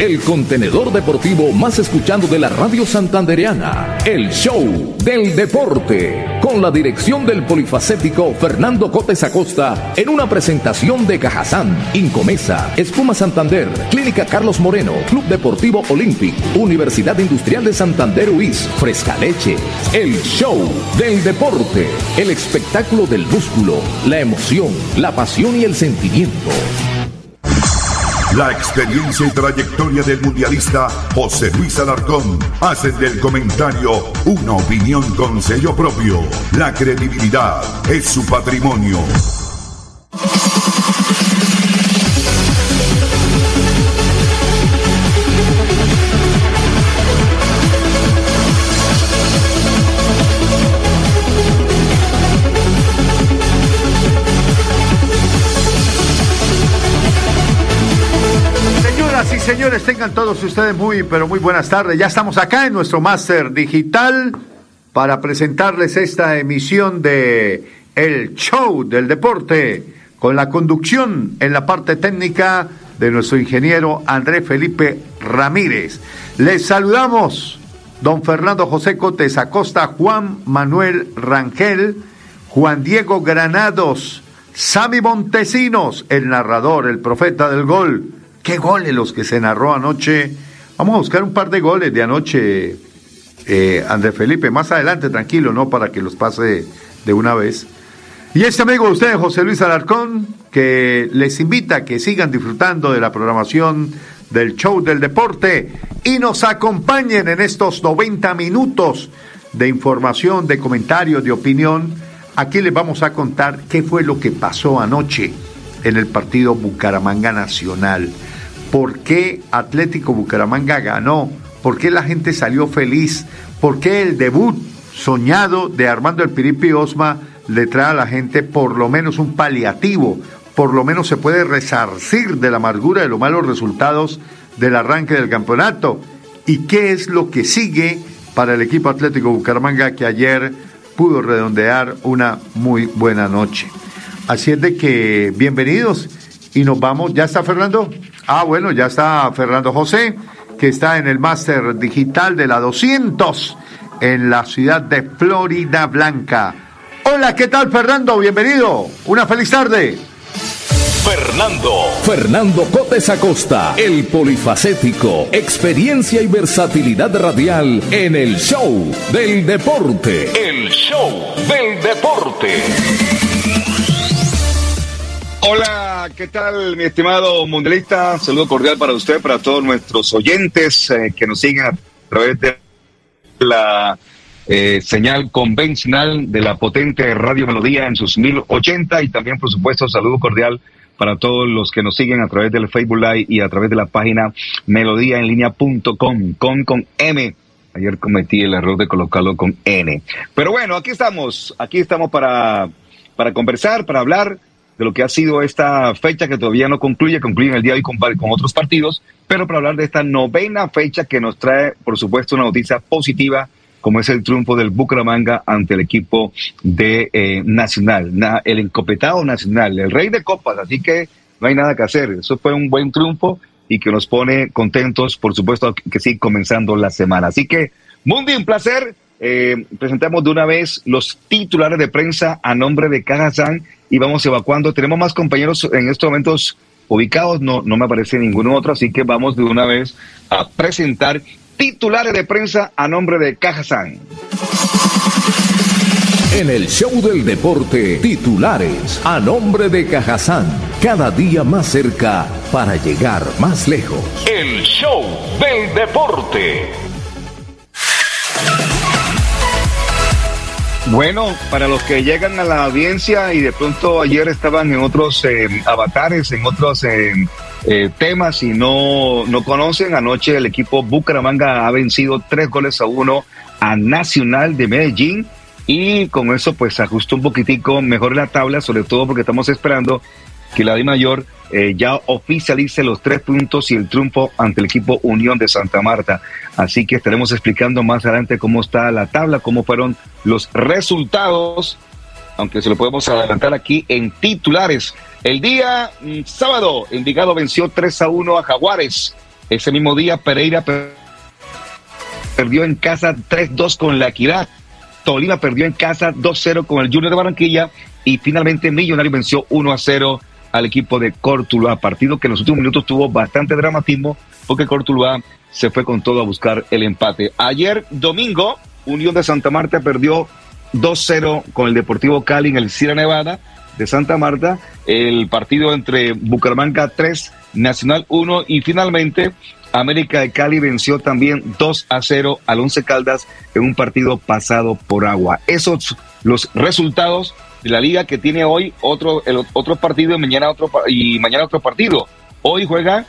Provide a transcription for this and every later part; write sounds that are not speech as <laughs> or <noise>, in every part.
El contenedor deportivo más escuchando de la radio santandereana. El show del deporte. Con la dirección del polifacético Fernando Cotes Acosta en una presentación de Cajazán, Incomesa, Espuma Santander, Clínica Carlos Moreno, Club Deportivo Olympic, Universidad Industrial de Santander UIS, Fresca Leche. El show del deporte. El espectáculo del músculo, la emoción, la pasión y el sentimiento. La experiencia y trayectoria del mundialista José Luis Alarcón hacen del comentario una opinión con sello propio. La credibilidad es su patrimonio. Tengan todos ustedes muy, pero muy buenas tardes. Ya estamos acá en nuestro máster digital para presentarles esta emisión de El Show del Deporte con la conducción en la parte técnica de nuestro ingeniero André Felipe Ramírez. Les saludamos, don Fernando José Cotes Acosta, Juan Manuel Rangel, Juan Diego Granados, Sami Montesinos, el narrador, el profeta del gol. Qué goles los que se narró anoche. Vamos a buscar un par de goles de anoche, eh, André Felipe. Más adelante, tranquilo, ¿no? Para que los pase de una vez. Y este amigo de ustedes, José Luis Alarcón, que les invita a que sigan disfrutando de la programación del show del deporte y nos acompañen en estos 90 minutos de información, de comentarios, de opinión. Aquí les vamos a contar qué fue lo que pasó anoche en el partido Bucaramanga Nacional. ¿Por qué Atlético Bucaramanga ganó? ¿Por qué la gente salió feliz? ¿Por qué el debut soñado de Armando El Piripi Osma le trae a la gente por lo menos un paliativo? Por lo menos se puede resarcir de la amargura de los malos resultados del arranque del campeonato. ¿Y qué es lo que sigue para el equipo Atlético Bucaramanga que ayer pudo redondear una muy buena noche? Así es de que bienvenidos y nos vamos. ¿Ya está Fernando? Ah, bueno, ya está Fernando José, que está en el máster digital de la 200 en la ciudad de Florida Blanca. Hola, ¿qué tal Fernando? Bienvenido. Una feliz tarde. Fernando. Fernando Cotes Acosta, el polifacético, experiencia y versatilidad radial en el show del deporte. El show del deporte. Hola, ¿qué tal, mi estimado mundialista? Saludo cordial para usted, para todos nuestros oyentes eh, que nos siguen a través de la eh, señal convencional de la potente Radio Melodía en sus 1080 y también, por supuesto, saludo cordial para todos los que nos siguen a través del Facebook Live y a través de la página melodíaenlínea.com, con con M. Ayer cometí el error de colocarlo con N. Pero bueno, aquí estamos, aquí estamos para, para conversar, para hablar de lo que ha sido esta fecha que todavía no concluye, concluye en el día de hoy con, con otros partidos, pero para hablar de esta novena fecha que nos trae, por supuesto, una noticia positiva como es el triunfo del Bucaramanga ante el equipo de eh, Nacional, el encopetado Nacional, el rey de copas, así que no hay nada que hacer. Eso fue un buen triunfo y que nos pone contentos, por supuesto, que sigue comenzando la semana. Así que, Mundi, un placer. Eh, presentamos de una vez los titulares de prensa a nombre de Cajazán y vamos evacuando. Tenemos más compañeros en estos momentos ubicados, no, no me aparece ninguno otro, así que vamos de una vez a presentar titulares de prensa a nombre de Cajazán. En el show del deporte, titulares a nombre de Cajazán, cada día más cerca para llegar más lejos. El show del deporte. Bueno, para los que llegan a la audiencia y de pronto ayer estaban en otros eh, avatares, en otros eh, eh, temas, si no, no conocen, anoche el equipo Bucaramanga ha vencido tres goles a uno a Nacional de Medellín y con eso pues ajustó un poquitico mejor la tabla, sobre todo porque estamos esperando que la Di Mayor eh, ya oficialice los tres puntos y el triunfo ante el equipo Unión de Santa Marta. Así que estaremos explicando más adelante cómo está la tabla, cómo fueron los resultados, aunque se lo podemos adelantar aquí en titulares. El día mm, sábado, Envigado venció 3 a 1 a Jaguares. Ese mismo día, Pereira perdió en casa 3-2 con la Equidad. Tolima perdió en casa 2-0 con el Junior de Barranquilla y finalmente Millonario venció 1-0 al equipo de Cortuluá, partido que en los últimos minutos tuvo bastante dramatismo porque Cortuluá se fue con todo a buscar el empate. Ayer domingo, Unión de Santa Marta perdió 2-0 con el Deportivo Cali en el Sierra Nevada de Santa Marta, el partido entre Bucaramanga 3, Nacional 1 y finalmente América de Cali venció también 2 a 0 al Once Caldas en un partido pasado por agua. Esos los resultados de la liga que tiene hoy otro el otro partido y mañana otro y mañana otro partido. Hoy juega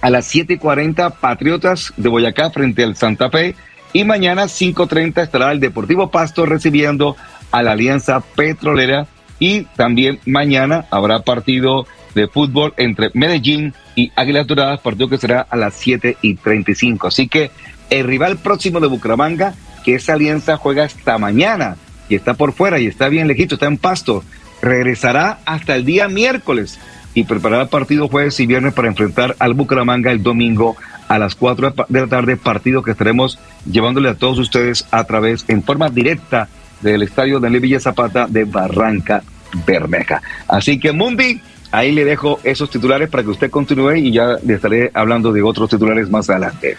a las 7:40 Patriotas de Boyacá frente al Santa Fe y mañana 5:30 estará el Deportivo Pasto recibiendo a la Alianza Petrolera y también mañana habrá partido de fútbol entre Medellín y Águilas Doradas, partido que será a las 7 y 35. Así que el rival próximo de Bucaramanga, que esa alianza juega hasta mañana y está por fuera y está bien lejito, está en pasto, regresará hasta el día miércoles y preparará partido jueves y viernes para enfrentar al Bucaramanga el domingo a las 4 de la tarde, partido que estaremos llevándole a todos ustedes a través, en forma directa, del estadio de Villa Zapata de Barranca Bermeja. Así que Mundi, ahí le dejo esos titulares para que usted continúe y ya le estaré hablando de otros titulares más adelante.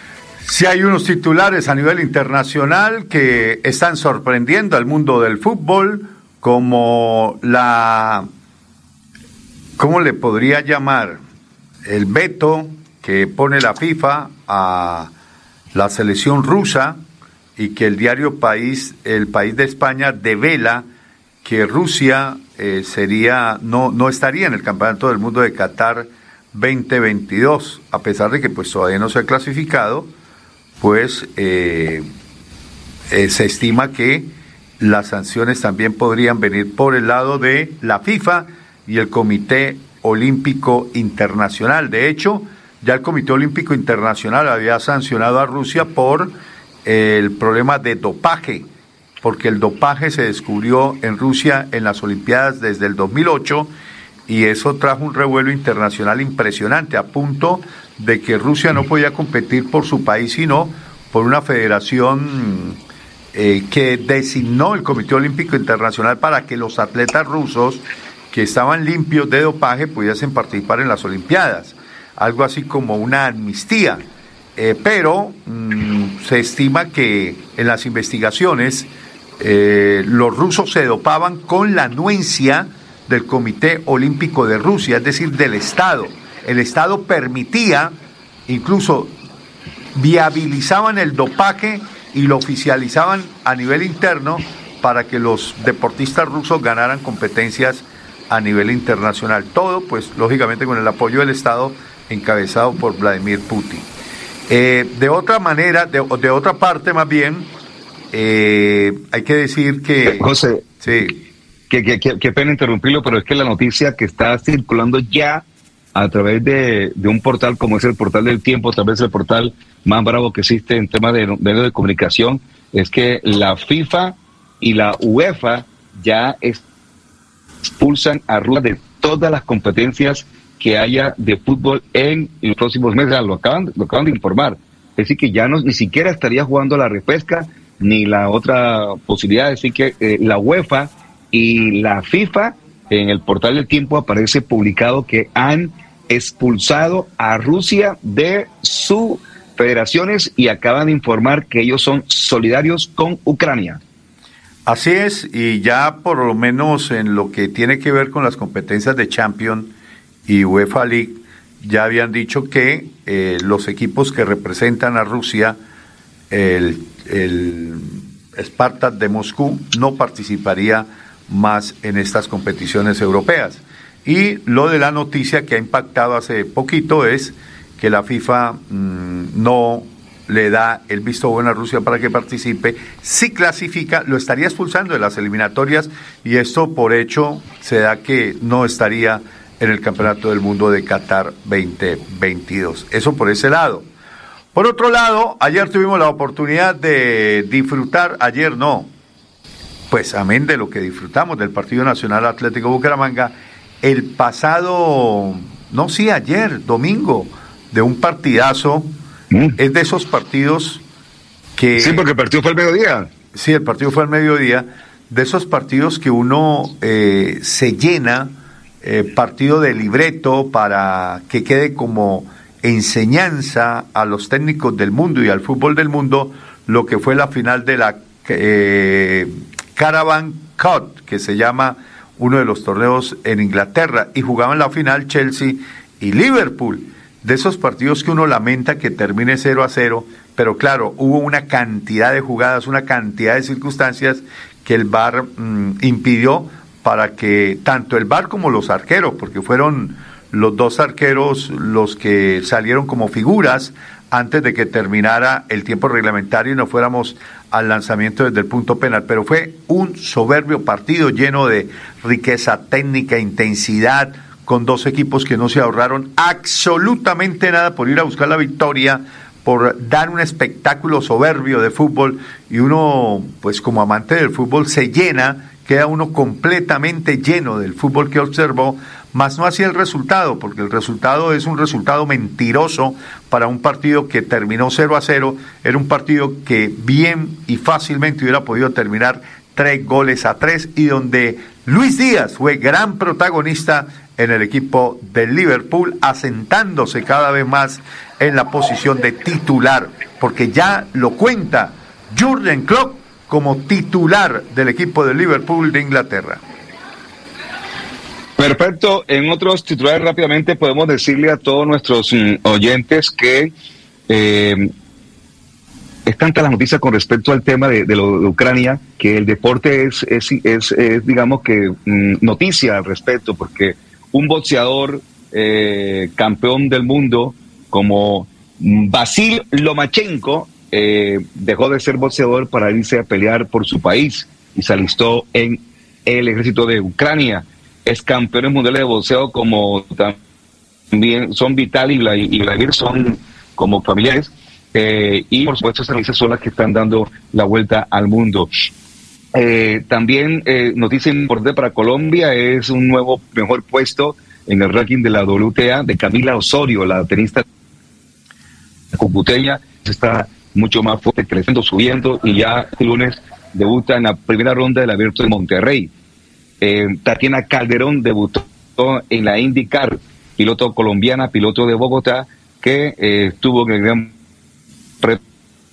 Si hay unos titulares a nivel internacional que están sorprendiendo al mundo del fútbol, como la, ¿cómo le podría llamar? El veto que pone la FIFA a la selección rusa y que el diario País, el País de España, devela que Rusia eh, sería, no, no estaría en el Campeonato del Mundo de Qatar 2022, a pesar de que pues todavía no se ha clasificado, pues eh, eh, se estima que las sanciones también podrían venir por el lado de la FIFA y el Comité Olímpico Internacional. De hecho, ya el Comité Olímpico Internacional había sancionado a Rusia por el problema de dopaje porque el dopaje se descubrió en Rusia en las Olimpiadas desde el 2008 y eso trajo un revuelo internacional impresionante, a punto de que Rusia no podía competir por su país, sino por una federación eh, que designó el Comité Olímpico Internacional para que los atletas rusos que estaban limpios de dopaje pudiesen participar en las Olimpiadas, algo así como una amnistía. Eh, pero mm, se estima que en las investigaciones eh, los rusos se dopaban con la anuencia del Comité Olímpico de Rusia, es decir, del Estado. El Estado permitía, incluso viabilizaban el dopaje y lo oficializaban a nivel interno para que los deportistas rusos ganaran competencias a nivel internacional. Todo, pues, lógicamente con el apoyo del Estado encabezado por Vladimir Putin. Eh, de otra manera, de, de otra parte más bien, eh, hay que decir que... José, sí. Qué pena interrumpirlo, pero es que la noticia que está circulando ya a través de, un portal como es el portal del tiempo, a través del portal más bravo que existe en temas de medios de comunicación, es que la FIFA y la UEFA ya expulsan a Rusia de todas las competencias que haya de fútbol en los próximos meses. Lo acaban, lo acaban de informar. Es decir, que ya no, ni siquiera estaría jugando la repesca, ni la otra posibilidad de decir que eh, la UEFA y la FIFA en el portal del tiempo aparece publicado que han expulsado a Rusia de sus federaciones y acaban de informar que ellos son solidarios con Ucrania. Así es, y ya por lo menos en lo que tiene que ver con las competencias de Champions y UEFA League, ya habían dicho que eh, los equipos que representan a Rusia, el el Spartak de Moscú no participaría más en estas competiciones europeas. Y lo de la noticia que ha impactado hace poquito es que la FIFA mm, no le da el visto bueno a Rusia para que participe. Si clasifica, lo estaría expulsando de las eliminatorias y esto por hecho se da que no estaría en el Campeonato del Mundo de Qatar 2022. Eso por ese lado. Por otro lado, ayer tuvimos la oportunidad de disfrutar, ayer no, pues amén de lo que disfrutamos del Partido Nacional Atlético Bucaramanga, el pasado, no sí, ayer, domingo, de un partidazo Mm. Es de esos partidos que... Sí, porque el partido fue al mediodía. Sí, el partido fue al mediodía. De esos partidos que uno eh, se llena, eh, partido de libreto para que quede como enseñanza a los técnicos del mundo y al fútbol del mundo lo que fue la final de la eh, Caravan Cup, que se llama uno de los torneos en Inglaterra, y jugaban la final Chelsea y Liverpool. De esos partidos que uno lamenta que termine 0 a 0, pero claro, hubo una cantidad de jugadas, una cantidad de circunstancias que el VAR mm, impidió para que tanto el VAR como los arqueros, porque fueron los dos arqueros los que salieron como figuras antes de que terminara el tiempo reglamentario y no fuéramos al lanzamiento desde el punto penal. Pero fue un soberbio partido lleno de riqueza técnica, intensidad, con dos equipos que no se ahorraron absolutamente nada por ir a buscar la victoria, por dar un espectáculo soberbio de fútbol y uno, pues como amante del fútbol, se llena, queda uno completamente lleno del fútbol que observó, más no así el resultado, porque el resultado es un resultado mentiroso para un partido que terminó 0 a 0, era un partido que bien y fácilmente hubiera podido terminar tres goles a tres y donde Luis Díaz fue gran protagonista en el equipo del Liverpool, asentándose cada vez más en la posición de titular, porque ya lo cuenta Jurgen Klopp como titular del equipo del Liverpool de Inglaterra. Perfecto. En otros titulares rápidamente podemos decirle a todos nuestros mm, oyentes que eh, es tanta la noticia con respecto al tema de, lo de Ucrania que el deporte es, digamos que mm, noticia al respecto, porque un boxeador eh, campeón del mundo como Basil Lomachenko eh, dejó de ser boxeador para irse a pelear por su país y se alistó en el ejército de Ucrania. Es campeón mundial de boxeo como también son Vital y Vladimir son como familiares eh, y por supuesto esas son las que están dando la vuelta al mundo. Eh, también eh, noticia importante para Colombia es un nuevo mejor puesto en el ranking de la WTA de Camila Osorio, la tenista computeña, está mucho más fuerte, creciendo, subiendo y ya el lunes debuta en la primera ronda del Abierto de Monterrey. Eh, Tatiana Calderón debutó en la IndyCar, piloto colombiana, piloto de Bogotá, que estuvo en el Gran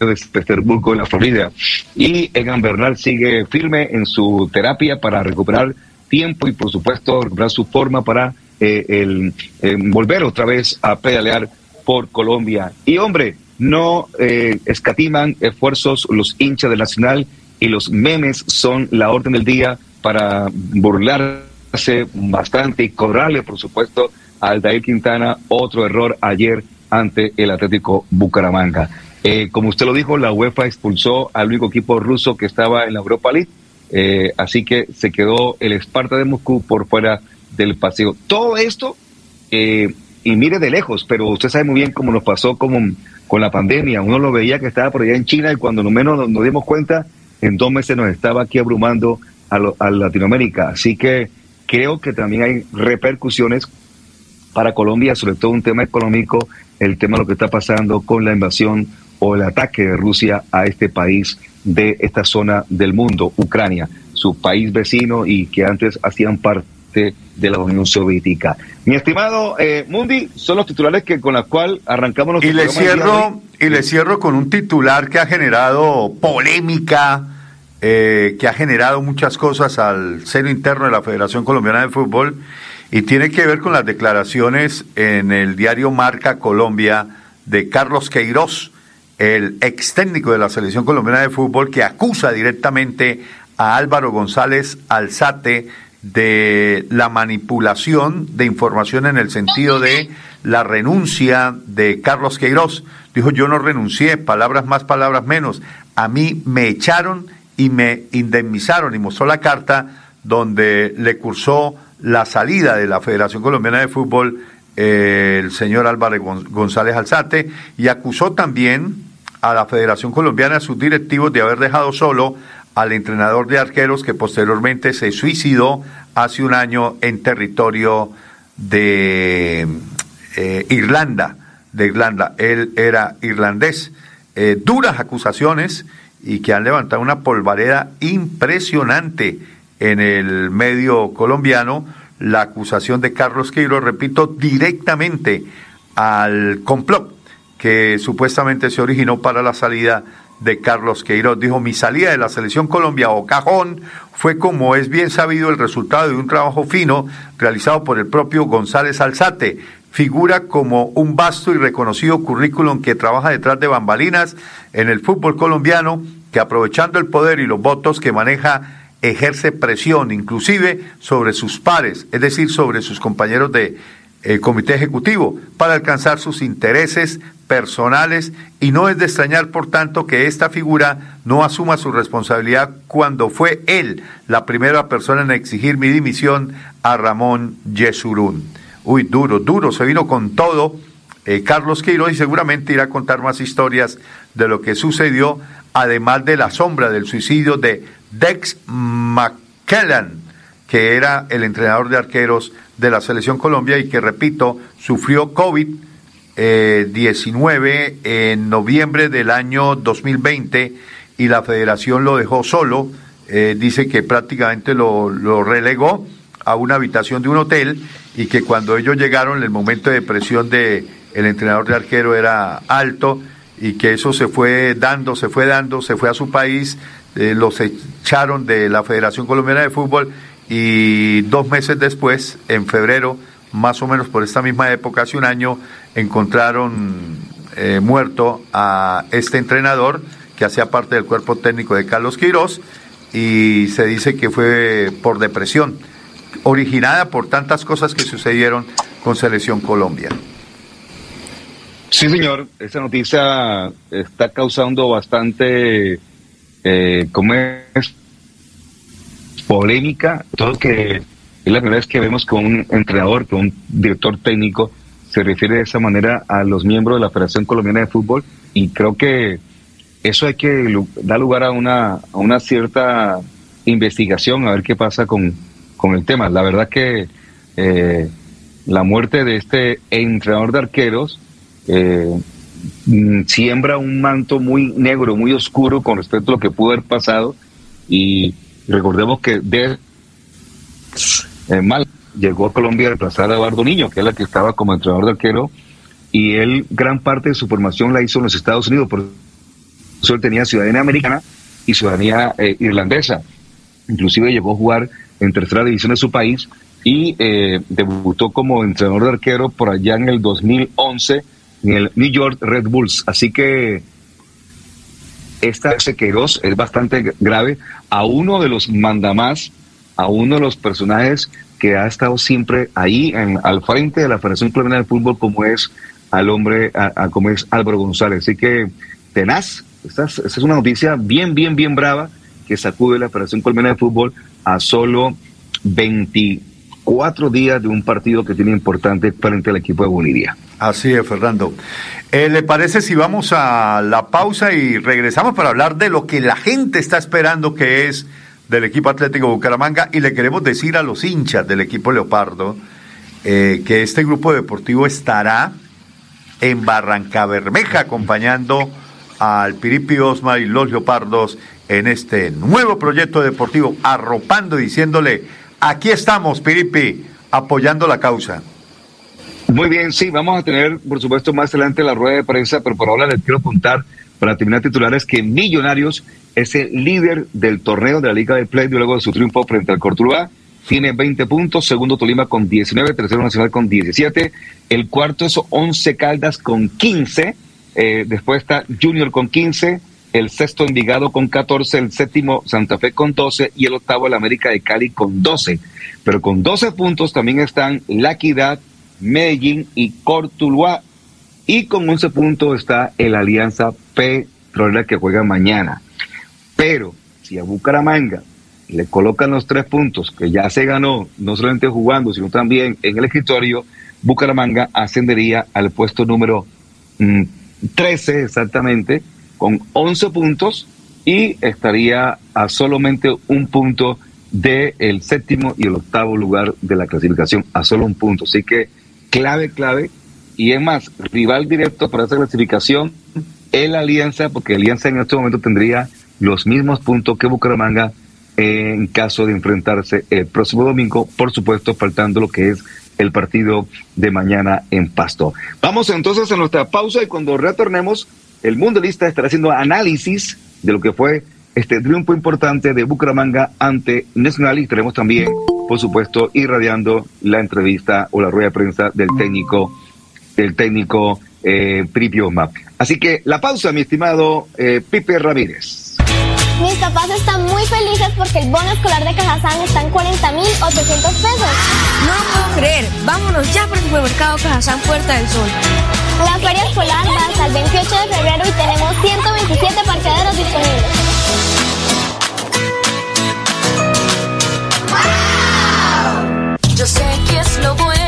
de Petersburgo, en la Florida. Y Egan Bernal sigue firme en su terapia para recuperar tiempo y, por supuesto, recuperar su forma para eh, el, eh, volver otra vez a pedalear por Colombia. Y, hombre, no eh, escatiman esfuerzos los hinchas del Nacional y los memes son la orden del día para burlarse bastante y cobrarle, por supuesto, a Aldair Quintana otro error ayer ante el Atlético Bucaramanga. Eh, como usted lo dijo, la UEFA expulsó al único equipo ruso que estaba en la Europa League, eh, así que se quedó el Esparta de Moscú por fuera del paseo. Todo esto, eh, y mire de lejos, pero usted sabe muy bien cómo nos pasó como, con la pandemia. Uno lo veía que estaba por allá en China y cuando no menos nos, dimos cuenta, en dos meses nos estaba aquí abrumando a, a Latinoamérica. Así que creo que también hay repercusiones para Colombia, sobre todo un tema económico, el tema de lo que está pasando con la invasión o el ataque de Rusia a este país de esta zona del mundo, Ucrania, su país vecino y que antes hacían parte de la Unión Soviética. Mi estimado eh, Mundi, son los titulares que con los cuales arrancamos y le cierro y le cierro con un titular que ha generado polémica, eh, que ha generado muchas cosas al seno interno de la Federación Colombiana de Fútbol y tiene que ver con las declaraciones en el diario Marca Colombia de Carlos Queiroz el ex técnico de la selección colombiana de fútbol que acusa directamente a Álvaro González Alzate, de la manipulación de información en el sentido de la renuncia de Carlos Queiroz. Dijo, yo no renuncié, palabras más, palabras menos. A mí me echaron y me indemnizaron y mostró la carta donde le cursó la salida de la Federación Colombiana de Fútbol eh, el señor Álvaro González Alzate y acusó también a la Federación Colombiana, a sus directivos, de haber dejado solo al entrenador de arqueros que posteriormente se suicidó hace un año en territorio de eh, Irlanda, de Irlanda. Él era irlandés. Eh, duras acusaciones y que han levantado una polvareda impresionante en el medio colombiano. La acusación de Carlos Queiroz, repito, directamente al complot que supuestamente se originó para la salida de Carlos Queiroz. Dijo, mi salida de la selección Colombia o cajón fue como es bien sabido el resultado de un trabajo fino realizado por el propio González Alzate. Figura como un vasto y reconocido currículum que trabaja detrás de bambalinas en el fútbol colombiano, que aprovechando el poder y los votos que maneja ejerce presión inclusive sobre sus pares, es decir, sobre sus compañeros de el comité ejecutivo para alcanzar sus intereses personales y no es de extrañar, por tanto, que esta figura no asuma su responsabilidad cuando fue él la primera persona en exigir mi dimisión a Ramón Yesurún. Uy, duro, duro, se vino con todo eh, Carlos Queiroz y seguramente irá a contar más historias de lo que sucedió, además de la sombra del suicidio de Dex McKellan, que era el entrenador de arqueros de la Selección Colombia y que, repito, sufrió COVID-19 en noviembre del año 2020 y la federación lo dejó solo. Eh, dice que prácticamente lo, lo relegó a una habitación de un hotel y que cuando ellos llegaron el momento de presión de el entrenador de arquero era alto y que eso se fue dando, se fue dando, se fue a su país, eh, los echaron de la Federación Colombiana de Fútbol y dos meses después, en febrero, más o menos por esta misma época, hace un año, encontraron eh, muerto a este entrenador que hacía parte del cuerpo técnico de Carlos Quirós y se dice que fue por depresión, originada por tantas cosas que sucedieron con Selección Colombia. Sí, señor, esta noticia está causando bastante, eh, ¿cómo es? polémica, todo que es la primera vez que vemos que un entrenador, que un director técnico se refiere de esa manera a los miembros de la Federación Colombiana de Fútbol y creo que eso hay que dar lugar a una, a una cierta investigación, a ver qué pasa con, con el tema. La verdad que eh, la muerte de este entrenador de arqueros eh, mm, siembra un manto muy negro, muy oscuro con respecto a lo que pudo haber pasado y Recordemos que de eh, Mal llegó a Colombia a reemplazar a Eduardo Niño, que es la que estaba como entrenador de arquero, y él gran parte de su formación la hizo en los Estados Unidos, por eso él tenía ciudadanía americana y ciudadanía eh, irlandesa. Inclusive llegó a jugar en tercera división de su país y eh, debutó como entrenador de arquero por allá en el 2011 en el New York Red Bulls. Así que esta Sequeros es bastante grave a uno de los mandamás, a uno de los personajes que ha estado siempre ahí en, al frente de la Federación Colombiana de Fútbol como es al hombre, como es Álvaro González. Así que tenaz, esta es, esta es una noticia bien, bien, bien brava que sacude la Federación Colombiana de Fútbol a solo 24 días de un partido que tiene importante frente al equipo de Bolivia. Así es, Fernando. Eh, ¿Le parece si vamos a la pausa y regresamos para hablar de lo que la gente está esperando que es del equipo Atlético Bucaramanga? Y le queremos decir a los hinchas del equipo Leopardo eh, que este grupo deportivo estará en Barranca Bermeja acompañando al Piripi Osma y los Leopardos en este nuevo proyecto deportivo, arropando y diciéndole, aquí estamos, Piripi, apoyando la causa. Muy bien, sí, vamos a tener, por supuesto, más adelante la rueda de prensa, pero por ahora les quiero contar, para terminar titulares, que Millonarios es el líder del torneo de la Liga de Play luego de su triunfo frente al Cortuluá. Tiene 20 puntos, segundo Tolima con 19, tercero Nacional con 17, el cuarto es Once Caldas con 15, eh, después está Junior con 15, el sexto Envigado con 14, el séptimo Santa Fe con 12 y el octavo el América de Cali con 12. Pero con 12 puntos también están La Equidad, Medellín y Cortuluá. Y con 11 puntos está el Alianza Petrolera que juega mañana. Pero si a Bucaramanga le colocan los tres puntos que ya se ganó, no solamente jugando, sino también en el escritorio, Bucaramanga ascendería al puesto número 13 mm, exactamente, con 11 puntos y estaría a solamente un punto del el séptimo y el octavo lugar de la clasificación, a solo un punto. Así que clave, clave, y es más, rival directo para esa clasificación, el Alianza, porque Alianza en este momento tendría los mismos puntos que Bucaramanga en caso de enfrentarse el próximo domingo, por supuesto, faltando lo que es el partido de mañana en Pasto. Vamos entonces a nuestra pausa y cuando retornemos, el mundialista estará haciendo análisis de lo que fue este triunfo importante de Bucaramanga ante Nacional y tenemos también, por supuesto, irradiando la entrevista o la rueda de prensa del técnico, del técnico eh, Así que la pausa, mi estimado eh, Pipe Ramírez. Mis papás están muy felices porque el bono escolar de Cajazán está en 40.800 pesos. No lo puedo creer. Vámonos ya por el supermercado Cajazán Puerta del Sol. La feria escolar va hasta el 28 de febrero y tenemos 127 parqueaderos disponibles. Yo sé que es lo bueno.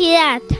Felicidad.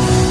Thank you.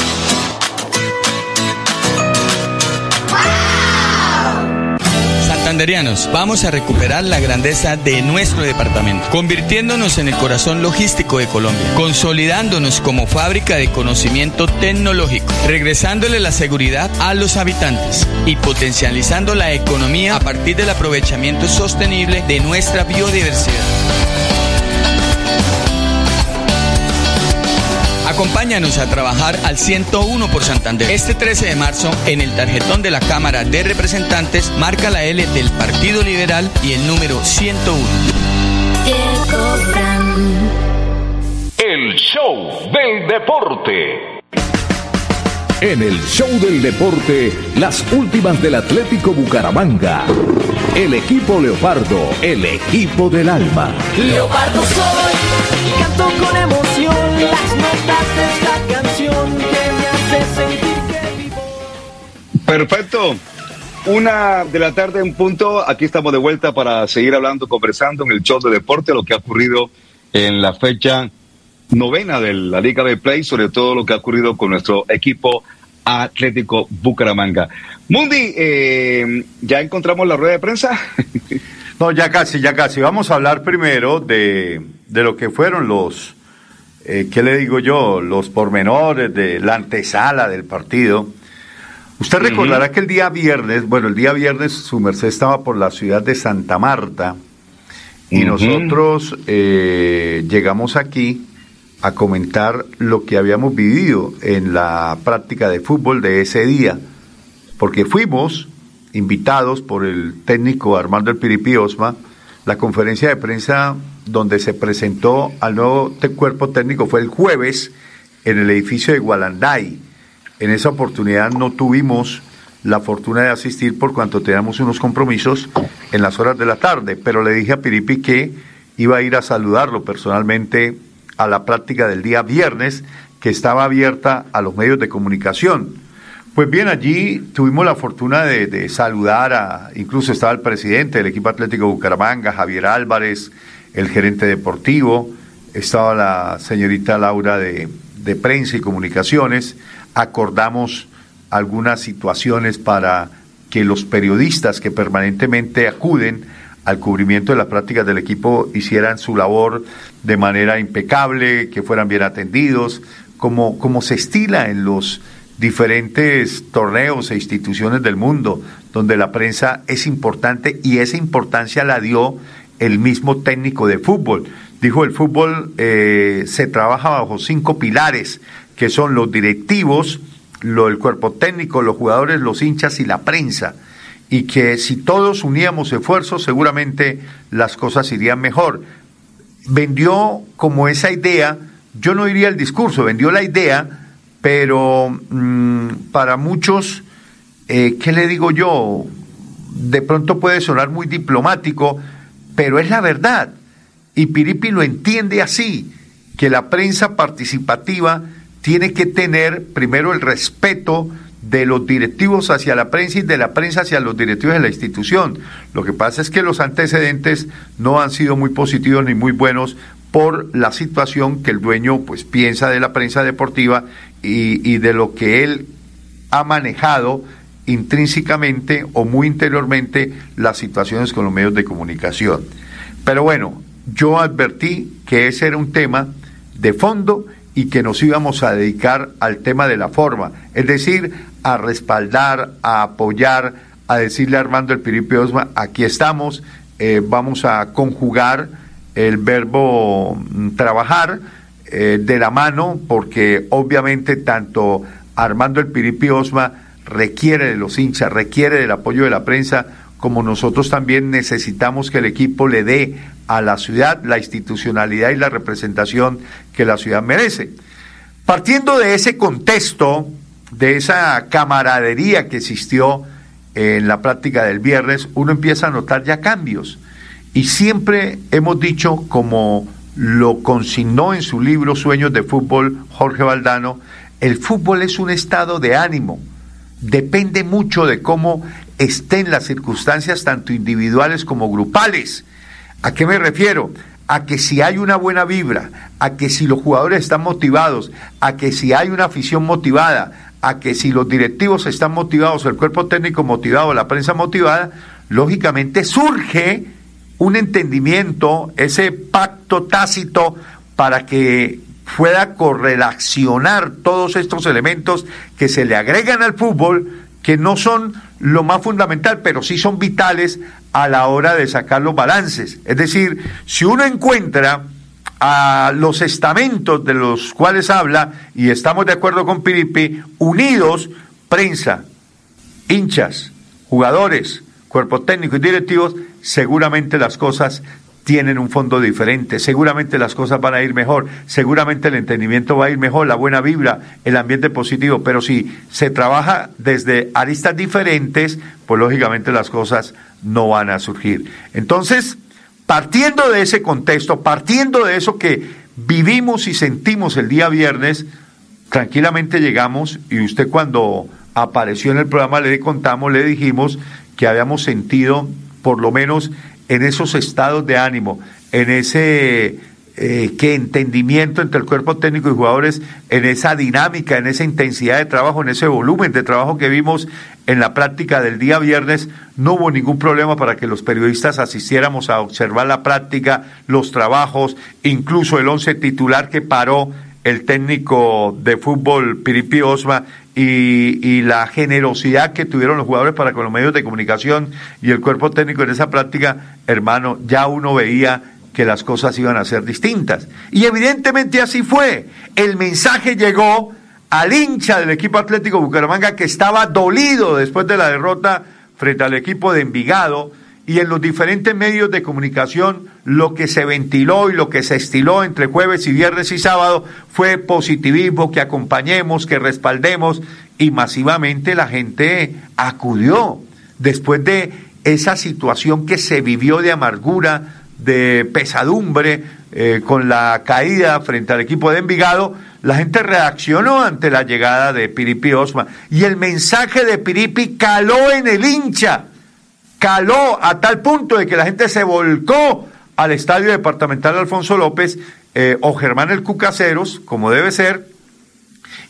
Vamos a recuperar la grandeza de nuestro departamento, convirtiéndonos en el corazón logístico de Colombia, consolidándonos como fábrica de conocimiento tecnológico, regresándole la seguridad a los habitantes y potencializando la economía a partir del aprovechamiento sostenible de nuestra biodiversidad. Acompáñanos a trabajar al 101 por Santander. Este 13 de marzo, en el tarjetón de la Cámara de Representantes, marca la L del Partido Liberal y el número 101. El show del deporte. En el show del deporte, las últimas del Atlético Bucaramanga. El equipo Leopardo, el equipo del alma. Leopardo soy, canto con emoción las notas de esta canción que me hace sentir que vivo. Perfecto. Una de la tarde en punto. Aquí estamos de vuelta para seguir hablando, conversando en el show de deporte, lo que ha ocurrido en la fecha novena de la Liga de Play, sobre todo lo que ha ocurrido con nuestro equipo Atlético Bucaramanga. Mundi, eh, ¿ya encontramos la rueda de prensa? <laughs> no, ya casi, ya casi. Vamos a hablar primero de, de lo que fueron los, eh, ¿qué le digo yo? Los pormenores de la antesala del partido. Usted recordará que el día viernes, bueno, el día viernes su merced estaba por la ciudad de Santa Marta y nosotros eh, llegamos aquí a comentar lo que habíamos vivido en la práctica de fútbol de ese día, porque fuimos invitados por el técnico Armando El Piripi Osma, la conferencia de prensa donde se presentó al nuevo cuerpo técnico fue el jueves en el edificio de Gualanday. En esa oportunidad no tuvimos la fortuna de asistir por cuanto teníamos unos compromisos en las horas de la tarde, pero le dije a Piripi que iba a ir a saludarlo personalmente a la práctica del día viernes, que estaba abierta a los medios de comunicación. Pues bien, allí tuvimos la fortuna de, saludar a, incluso estaba el presidente del equipo atlético Bucaramanga, Javier Álvarez, el gerente deportivo, estaba la señorita Laura de, de prensa y comunicaciones, acordamos algunas situaciones para que los periodistas que permanentemente acuden al cubrimiento de las prácticas del equipo hicieran su labor de manera impecable, que fueran bien atendidos, como, como se estila en los diferentes torneos e instituciones del mundo, donde la prensa es importante y esa importancia la dio el mismo técnico de fútbol. Dijo, el fútbol eh, se trabaja bajo cinco pilares, que son los directivos, lo, el cuerpo técnico, los jugadores, los hinchas y la prensa y que si todos uníamos esfuerzos seguramente las cosas irían mejor. Vendió como esa idea, yo no diría el discurso, vendió la idea, pero mm, para muchos, eh, ¿qué le digo yo? De pronto puede sonar muy diplomático, pero es la verdad. Y Piripi lo entiende así, que la prensa participativa tiene que tener primero el respeto de los directivos hacia la prensa y de la prensa hacia los directivos de la institución. Lo que pasa es que los antecedentes no han sido muy positivos ni muy buenos por la situación que el dueño pues piensa de la prensa deportiva y, y de lo que él ha manejado intrínsecamente o muy interiormente las situaciones con los medios de comunicación. Pero bueno, yo advertí que ese era un tema de fondo y que nos íbamos a dedicar al tema de la forma, es decir, a respaldar, a apoyar, a decirle a Armando el Piripi Osma, aquí estamos, eh, vamos a conjugar el verbo mm, trabajar eh, de la mano, porque obviamente tanto Armando el Piripi Osma requiere de los hinchas, requiere del apoyo de la prensa, como nosotros también necesitamos que el equipo le dé a la ciudad la institucionalidad y la representación que la ciudad merece. Partiendo de ese contexto, de esa camaradería que existió en la práctica del viernes, uno empieza a notar ya cambios. Y siempre hemos dicho, como lo consignó en su libro Sueños de Fútbol Jorge Valdano, el fútbol es un estado de ánimo. Depende mucho de cómo estén las circunstancias, tanto individuales como grupales. ¿A qué me refiero? A que si hay una buena vibra, a que si los jugadores están motivados, a que si hay una afición motivada, a que si los directivos están motivados, el cuerpo técnico motivado, la prensa motivada, lógicamente surge un entendimiento, ese pacto tácito para que pueda correlacionar todos estos elementos que se le agregan al fútbol, que no son lo más fundamental, pero sí son vitales a la hora de sacar los balances. Es decir, si uno encuentra a los estamentos de los cuales habla, y estamos de acuerdo con Piripi, unidos, prensa, hinchas, jugadores, cuerpo técnico y directivos, seguramente las cosas tienen un fondo diferente, seguramente las cosas van a ir mejor, seguramente el entendimiento va a ir mejor, la buena vibra, el ambiente positivo, pero si se trabaja desde aristas diferentes, pues lógicamente las cosas no van a surgir. Entonces, partiendo de ese contexto, partiendo de eso que vivimos y sentimos el día viernes, tranquilamente llegamos y usted cuando apareció en el programa le contamos, le dijimos que habíamos sentido por lo menos en esos estados de ánimo, en ese eh, qué entendimiento entre el cuerpo técnico y jugadores en esa dinámica, en esa intensidad de trabajo, en ese volumen de trabajo que vimos en la práctica del día viernes. No hubo ningún problema para que los periodistas asistiéramos a observar la práctica, los trabajos, incluso el once titular que paró el técnico de fútbol Piripi Osma y, la generosidad que tuvieron los jugadores para con los medios de comunicación y el cuerpo técnico en esa práctica, hermano, ya uno veía que las cosas iban a ser distintas. Y evidentemente así fue. El mensaje llegó al hincha del equipo Atlético Bucaramanga que estaba dolido después de la derrota frente al equipo de Envigado y en los diferentes medios de comunicación lo que se ventiló y lo que se estiló entre jueves y viernes y sábado fue positivismo, que acompañemos, que respaldemos y masivamente la gente acudió. Después de esa situación que se vivió de amargura, de pesadumbre eh, con la caída frente al equipo de Envigado, la gente reaccionó ante la llegada de Piripi Osma. Y el mensaje de Piripi caló en el hincha, caló a tal punto de que la gente se volcó al estadio departamental Alfonso López eh, o Germán el Cucaseros, como debe ser,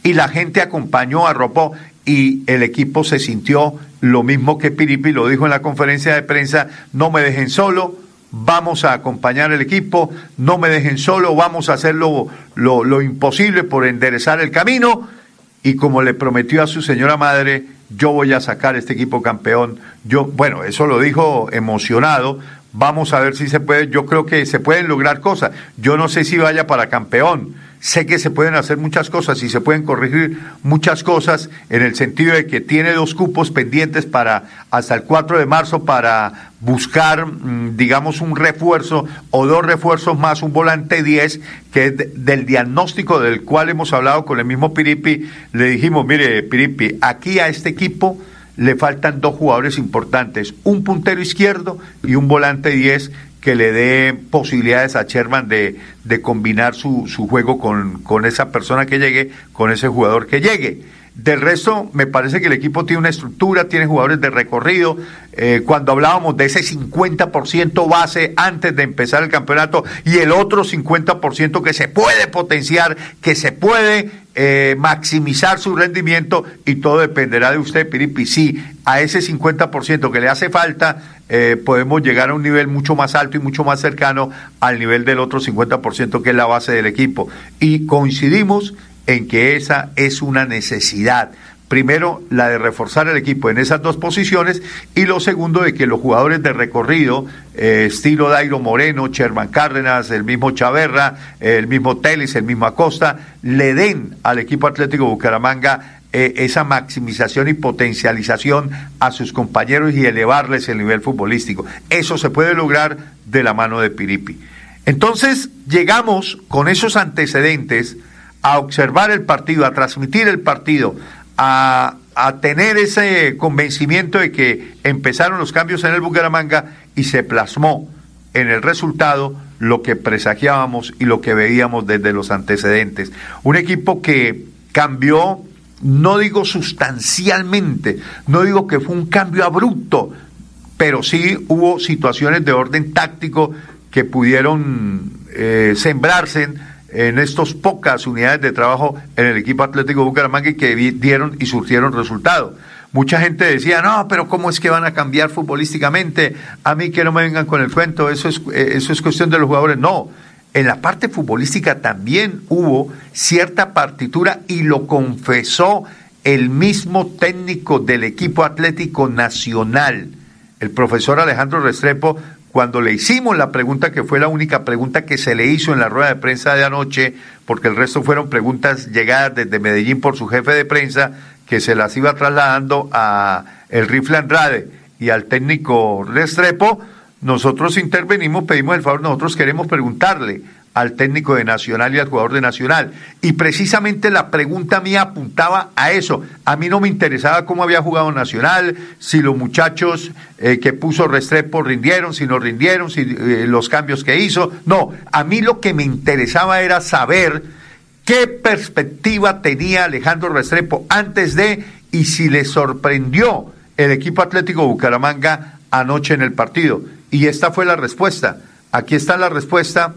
y la gente acompañó, arropó y el equipo se sintió lo mismo que Piripi lo dijo en la conferencia de prensa, no me dejen solo, vamos a acompañar el equipo, no me dejen solo, vamos a hacer lo, lo, imposible por enderezar el camino y como le prometió a su señora madre, yo voy a sacar este equipo campeón. Yo, bueno, eso lo dijo emocionado. Vamos a ver si se puede. Yo creo que se pueden lograr cosas. Yo no sé si vaya para campeón Sé que se pueden hacer muchas cosas y se pueden corregir muchas cosas en el sentido de que tiene dos cupos pendientes para hasta el 4 de marzo para buscar, mm, digamos, un refuerzo o dos refuerzos más, un volante 10, que es del diagnóstico del cual hemos hablado con el mismo Piripi. Le dijimos, mire, Piripi, aquí a este equipo le faltan dos jugadores importantes, un puntero izquierdo y un volante 10 que le dé posibilidades a Sherman de, de combinar su, su juego con, con esa persona que llegue, con ese jugador que llegue. Del resto, me parece que el equipo tiene una estructura, tiene jugadores de recorrido. Eh, cuando hablábamos de ese 50% base antes de empezar el campeonato y el otro 50% que se puede potenciar, que se puede eh, maximizar su rendimiento y todo dependerá de usted, Piripi. Sí, a ese 50% que le hace falta, eh, podemos llegar a un nivel mucho más alto y mucho más cercano al nivel del otro 50% que es la base del equipo. Y coincidimos en que esa es una necesidad. Primero, la de reforzar el equipo en esas dos posiciones y lo segundo, de que los jugadores de recorrido, eh, estilo Dairo Moreno, Sherman Cárdenas, el mismo Chaverra, el mismo Telis, el mismo Acosta, le den al equipo Atlético Bucaramanga eh, esa maximización y potencialización a sus compañeros y elevarles el nivel futbolístico. Eso se puede lograr de la mano de Piripi. Entonces, llegamos con esos antecedentes a observar el partido, a transmitir el partido, a, tener ese convencimiento de que empezaron los cambios en el Bucaramanga y se plasmó en el resultado lo que presagiábamos y lo que veíamos desde los antecedentes. Un equipo que cambió, no digo sustancialmente, no digo que fue un cambio abrupto, pero sí hubo situaciones de orden táctico que pudieron eh, sembrarse en estas pocas unidades de trabajo en el equipo Atlético Bucaramanga que dieron y surgieron resultados. Mucha gente decía, no, pero ¿cómo es que van a cambiar futbolísticamente? A mí que no me vengan con el cuento, eso es, eh, eso es cuestión de los jugadores. No, en la parte futbolística también hubo cierta partitura y lo confesó el mismo técnico del equipo Atlético Nacional, el profesor Alejandro Restrepo, cuando le hicimos la pregunta, que fue la única pregunta que se le hizo en la rueda de prensa de anoche, porque el resto fueron preguntas llegadas desde Medellín por su jefe de prensa, que se las iba trasladando a el rifle Andrade y al técnico Restrepo, nosotros intervenimos, pedimos el favor, nosotros queremos preguntarle al técnico de Nacional y al jugador de Nacional. Y precisamente la pregunta mía apuntaba a eso. A mí no me interesaba cómo había jugado Nacional, si los muchachos eh, que puso Restrepo rindieron, si no rindieron, si eh, los cambios que hizo. No, a mí lo que me interesaba era saber qué perspectiva tenía Alejandro Restrepo antes de y si le sorprendió el equipo Atlético Bucaramanga anoche en el partido. Y esta fue la respuesta. Aquí está la respuesta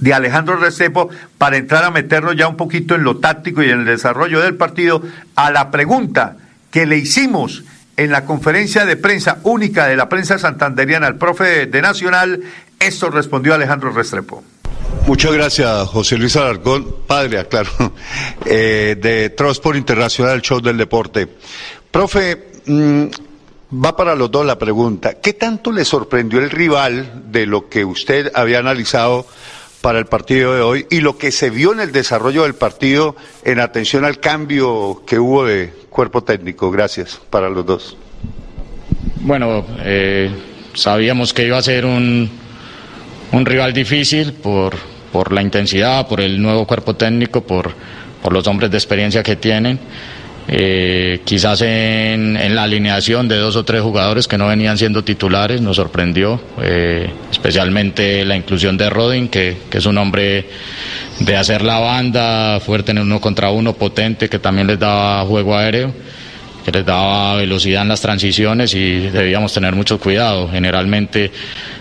de Alejandro Restrepo para entrar a meternos ya un poquito en lo táctico y en el desarrollo del partido a la pregunta que le hicimos en la conferencia de prensa única de la prensa santanderiana al profe de Nacional, esto respondió Alejandro Restrepo. Muchas gracias, José Luis Alarcón, padre, claro, <laughs> eh, de Transport Internacional, Show del Deporte. Profe, mm, va para los dos la pregunta. ¿Qué tanto le sorprendió el rival de lo que usted había analizado para el partido de hoy y lo que se vio en el desarrollo del partido en atención al cambio que hubo de cuerpo técnico? Gracias para los dos. Bueno, eh, sabíamos que iba a ser un, un rival difícil por, por la intensidad, por el nuevo cuerpo técnico, por, por los hombres de experiencia que tienen. Eh, quizás en, la alineación de dos o tres jugadores que no venían siendo titulares nos sorprendió, eh, especialmente la inclusión de Rodin, que, que, es un hombre de hacer la banda, fuerte en uno contra uno, potente, que también les daba juego aéreo, que les daba velocidad en las transiciones y debíamos tener mucho cuidado. Generalmente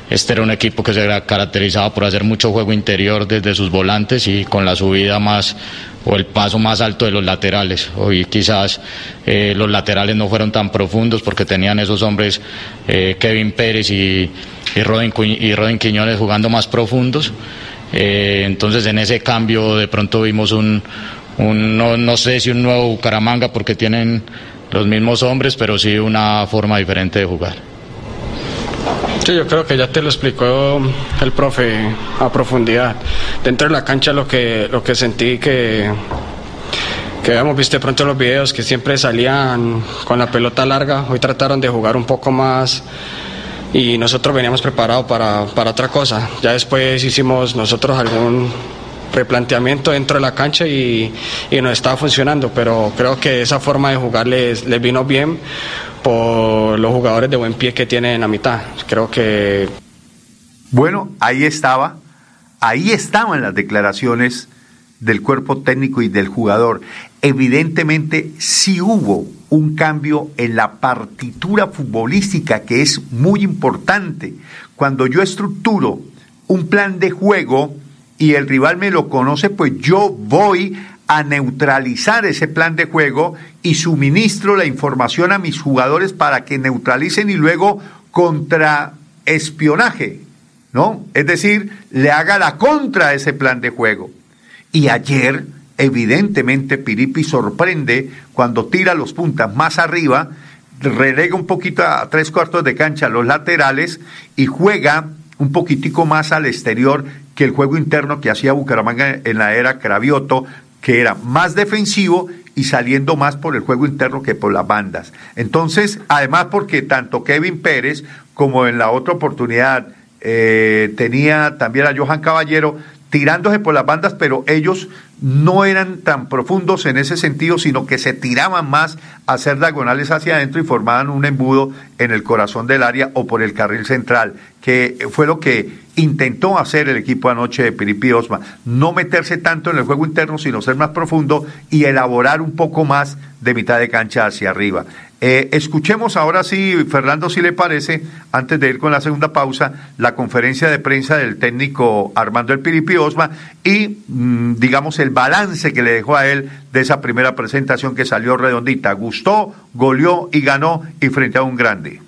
este era un equipo que se caracterizaba por hacer mucho juego interior desde sus volantes y con la subida más o el paso más alto de los laterales. Hoy quizás eh, los laterales no fueron tan profundos porque tenían esos hombres, eh, Kevin Pérez y, y, Rodin, y Rodin Quiñones jugando más profundos. Eh, entonces en ese cambio de pronto vimos un, un no, no, sé si un nuevo Bucaramanga porque tienen los mismos hombres, pero sí una forma diferente de jugar. Sí, yo creo que ya te lo explicó el profe a profundidad. Dentro de la cancha lo que, lo que sentí que, que hemos visto pronto los videos que siempre salían con la pelota larga, hoy trataron de jugar un poco más y nosotros veníamos preparados para, para otra cosa. Ya después hicimos nosotros algún replanteamiento dentro de la cancha y, y nos estaba funcionando, pero creo que esa forma de jugar les, les vino bien por los jugadores de buen pie que tienen en la mitad. Creo que... Bueno, ahí estaba, ahí estaban las declaraciones del cuerpo técnico y del jugador. Evidentemente sí hubo un cambio en la partitura futbolística que es muy importante. Cuando yo estructuro un plan de juego y el rival me lo conoce, pues yo voy a neutralizar ese plan de juego y suministro la información a mis jugadores para que neutralicen y luego contra espionaje, ¿no? Es decir, le haga la contra a ese plan de juego. Y ayer, evidentemente, Piripi sorprende cuando tira los puntas más arriba, relega un poquito a tres cuartos de cancha los laterales y juega un poquitico más al exterior que el juego interno que hacía Bucaramanga en la era Cravioto, que era más defensivo y saliendo más por el juego interno que por las bandas. Entonces, además porque tanto Kevin Pérez como en la otra oportunidad eh, tenía también a Johan Caballero tirándose por las bandas, pero ellos no eran tan profundos en ese sentido, sino que se tiraban más a hacer diagonales hacia adentro y formaban un embudo en el corazón del área o por el carril central, que fue lo que intentó hacer el equipo anoche de Piripi Osma. No meterse tanto en el juego interno, sino ser más profundo y elaborar un poco más de mitad de cancha hacia arriba. Eh, escuchemos ahora sí, Fernando, si le parece, antes de ir con la segunda pausa, la conferencia de prensa del técnico Armando El Piripi Osma y, mm, digamos, el balance que le dejó a él de esa primera presentación que salió redondita. Gustó, goleó y ganó y frente a un grande.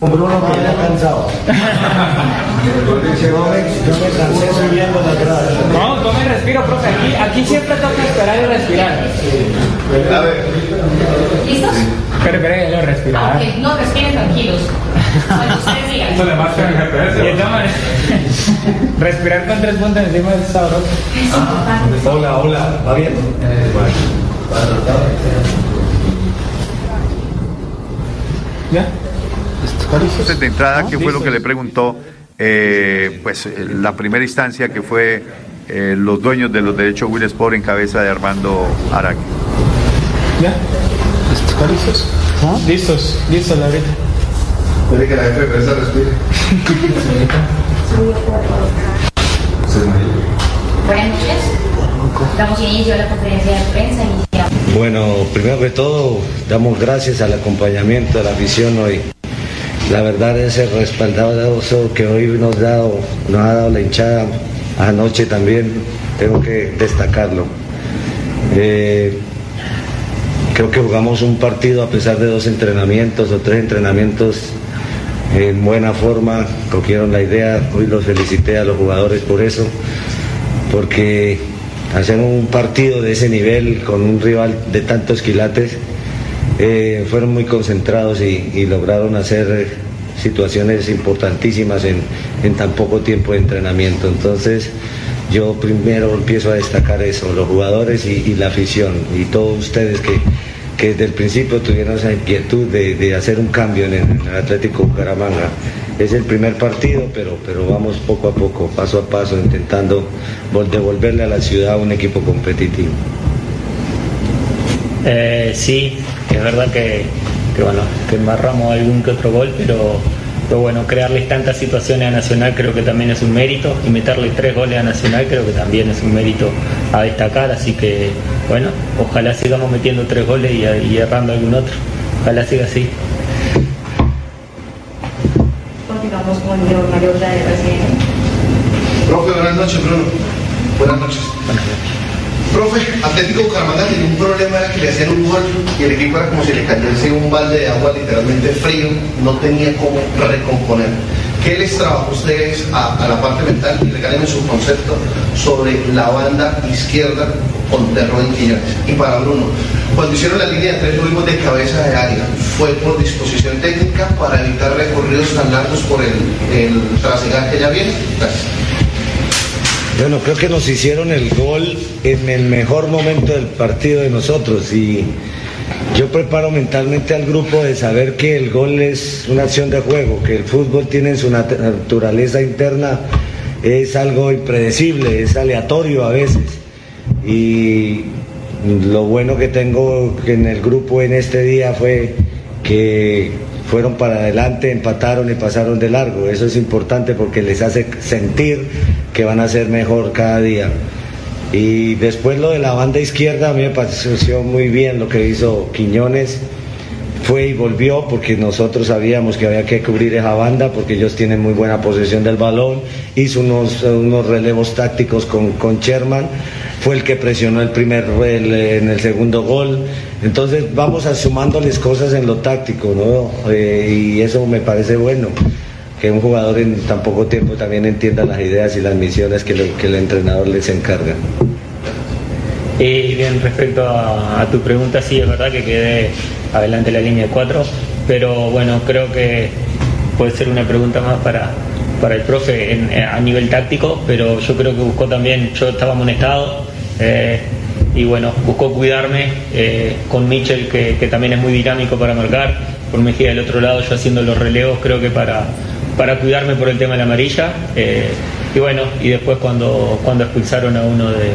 Bruno cansado. <laughs> yo, me, yo me cansé subiendo la grada. No, tome respiro, profe. Aquí, aquí siempre toca esperar y respirar. A ver. ¿Listos? Espera, espera, yo respirar. Ok, no, respiren tranquilos. Bueno, ustedes digan. Eso le marca el GPS. <laughs> respirar con tres puntos encima del sabroso. Hola, hola, ¿va bien? Eh, ¿Ya? Entonces, de entrada, ¿qué fue lo que le preguntó? Eh, pues la primera instancia que fue eh, los dueños de los derechos Will Sport en cabeza de Armando Araque. ¿Ya? ¿Están listos? ¿Ah? Listos, listos, ahorita. Puede que la jefe de prensa respire. Buenas noches. Damos inicio a la conferencia de prensa. Bueno, primero que todo, damos gracias al acompañamiento de la afición hoy. La verdad es el respaldado que hoy nos, dado, nos ha dado la hinchada anoche también, tengo que destacarlo. Eh, creo que jugamos un partido a pesar de dos entrenamientos o tres entrenamientos en buena forma, cogieron la idea, hoy los felicité a los jugadores por eso, porque hacer un partido de ese nivel con un rival de tantos quilates, eh, fueron muy concentrados y, lograron hacer situaciones importantísimas en, en tan poco tiempo de entrenamiento. Entonces, yo primero empiezo a destacar eso, los jugadores y, la afición y todos ustedes que, que desde el principio tuvieron esa inquietud de, de hacer un cambio en el, en el Atlético Bucaramanga. Es el primer partido, pero, pero vamos poco a poco, paso a paso, intentando vol- devolverle a la ciudad un equipo competitivo. Eh, sí, es verdad que, que, bueno, que embarramos algún que otro gol, pero, pero bueno, crearles tantas situaciones a Nacional creo que también es un mérito y meterle tres goles a Nacional creo que también es un mérito a destacar, así que bueno, ojalá sigamos metiendo tres goles y, y errando algún otro. Ojalá siga así. Continuamos con Mario de RCN. Profe, buenas noches, Bruno. Buenas noches. Profe, Atlético Bucaramanga tenía un problema, era que le hacían un gol y el equipo era como si le cayese un balde de agua literalmente frío, no tenía cómo recomponer. ¿Qué les trabajó a ustedes a, la parte mental y regálenme su concepto sobre la banda izquierda con Terrón y para Bruno, cuando hicieron la línea de tres tuvimos de cabeza de área, ¿fue por disposición técnica para evitar recorridos tan largos por el, el trasegar que ya viene? Gracias. Bueno, creo que nos hicieron el gol en el mejor momento del partido de nosotros y yo preparo mentalmente al grupo de saber que el gol es una acción de juego, que el fútbol tiene en su nat- naturaleza interna, es algo impredecible, es aleatorio a veces. Y lo bueno que tengo en el grupo en este día fue que fueron para adelante, empataron y pasaron de largo. Eso es importante porque les hace sentir que van a ser mejor cada día. Y después lo de la banda izquierda, a mí me pareció muy bien lo que hizo Quiñones. Fue y volvió porque nosotros sabíamos que había que cubrir esa banda porque ellos tienen muy buena posesión del balón. Hizo unos, unos relevos tácticos con, con Sherman. Fue el que presionó el primer en el segundo gol. Entonces vamos sumándoles cosas en lo táctico, ¿no? Eh, y eso me parece bueno que un jugador en tan poco tiempo también entienda las ideas y las misiones que, el entrenador les encarga. Y bien, respecto a, tu pregunta, sí, es verdad que quedé adelante la línea de 4, pero bueno, creo que puede ser una pregunta más para, para el profe a nivel táctico, pero yo creo que buscó también, yo estaba amonestado eh, y bueno, buscó cuidarme eh, con Mitchell, que, también es muy dinámico para marcar, por Mejía del otro lado, yo haciendo los relevos, creo que para, para cuidarme por el tema de la amarilla. eh, y bueno, y después cuando, cuando expulsaron a uno de,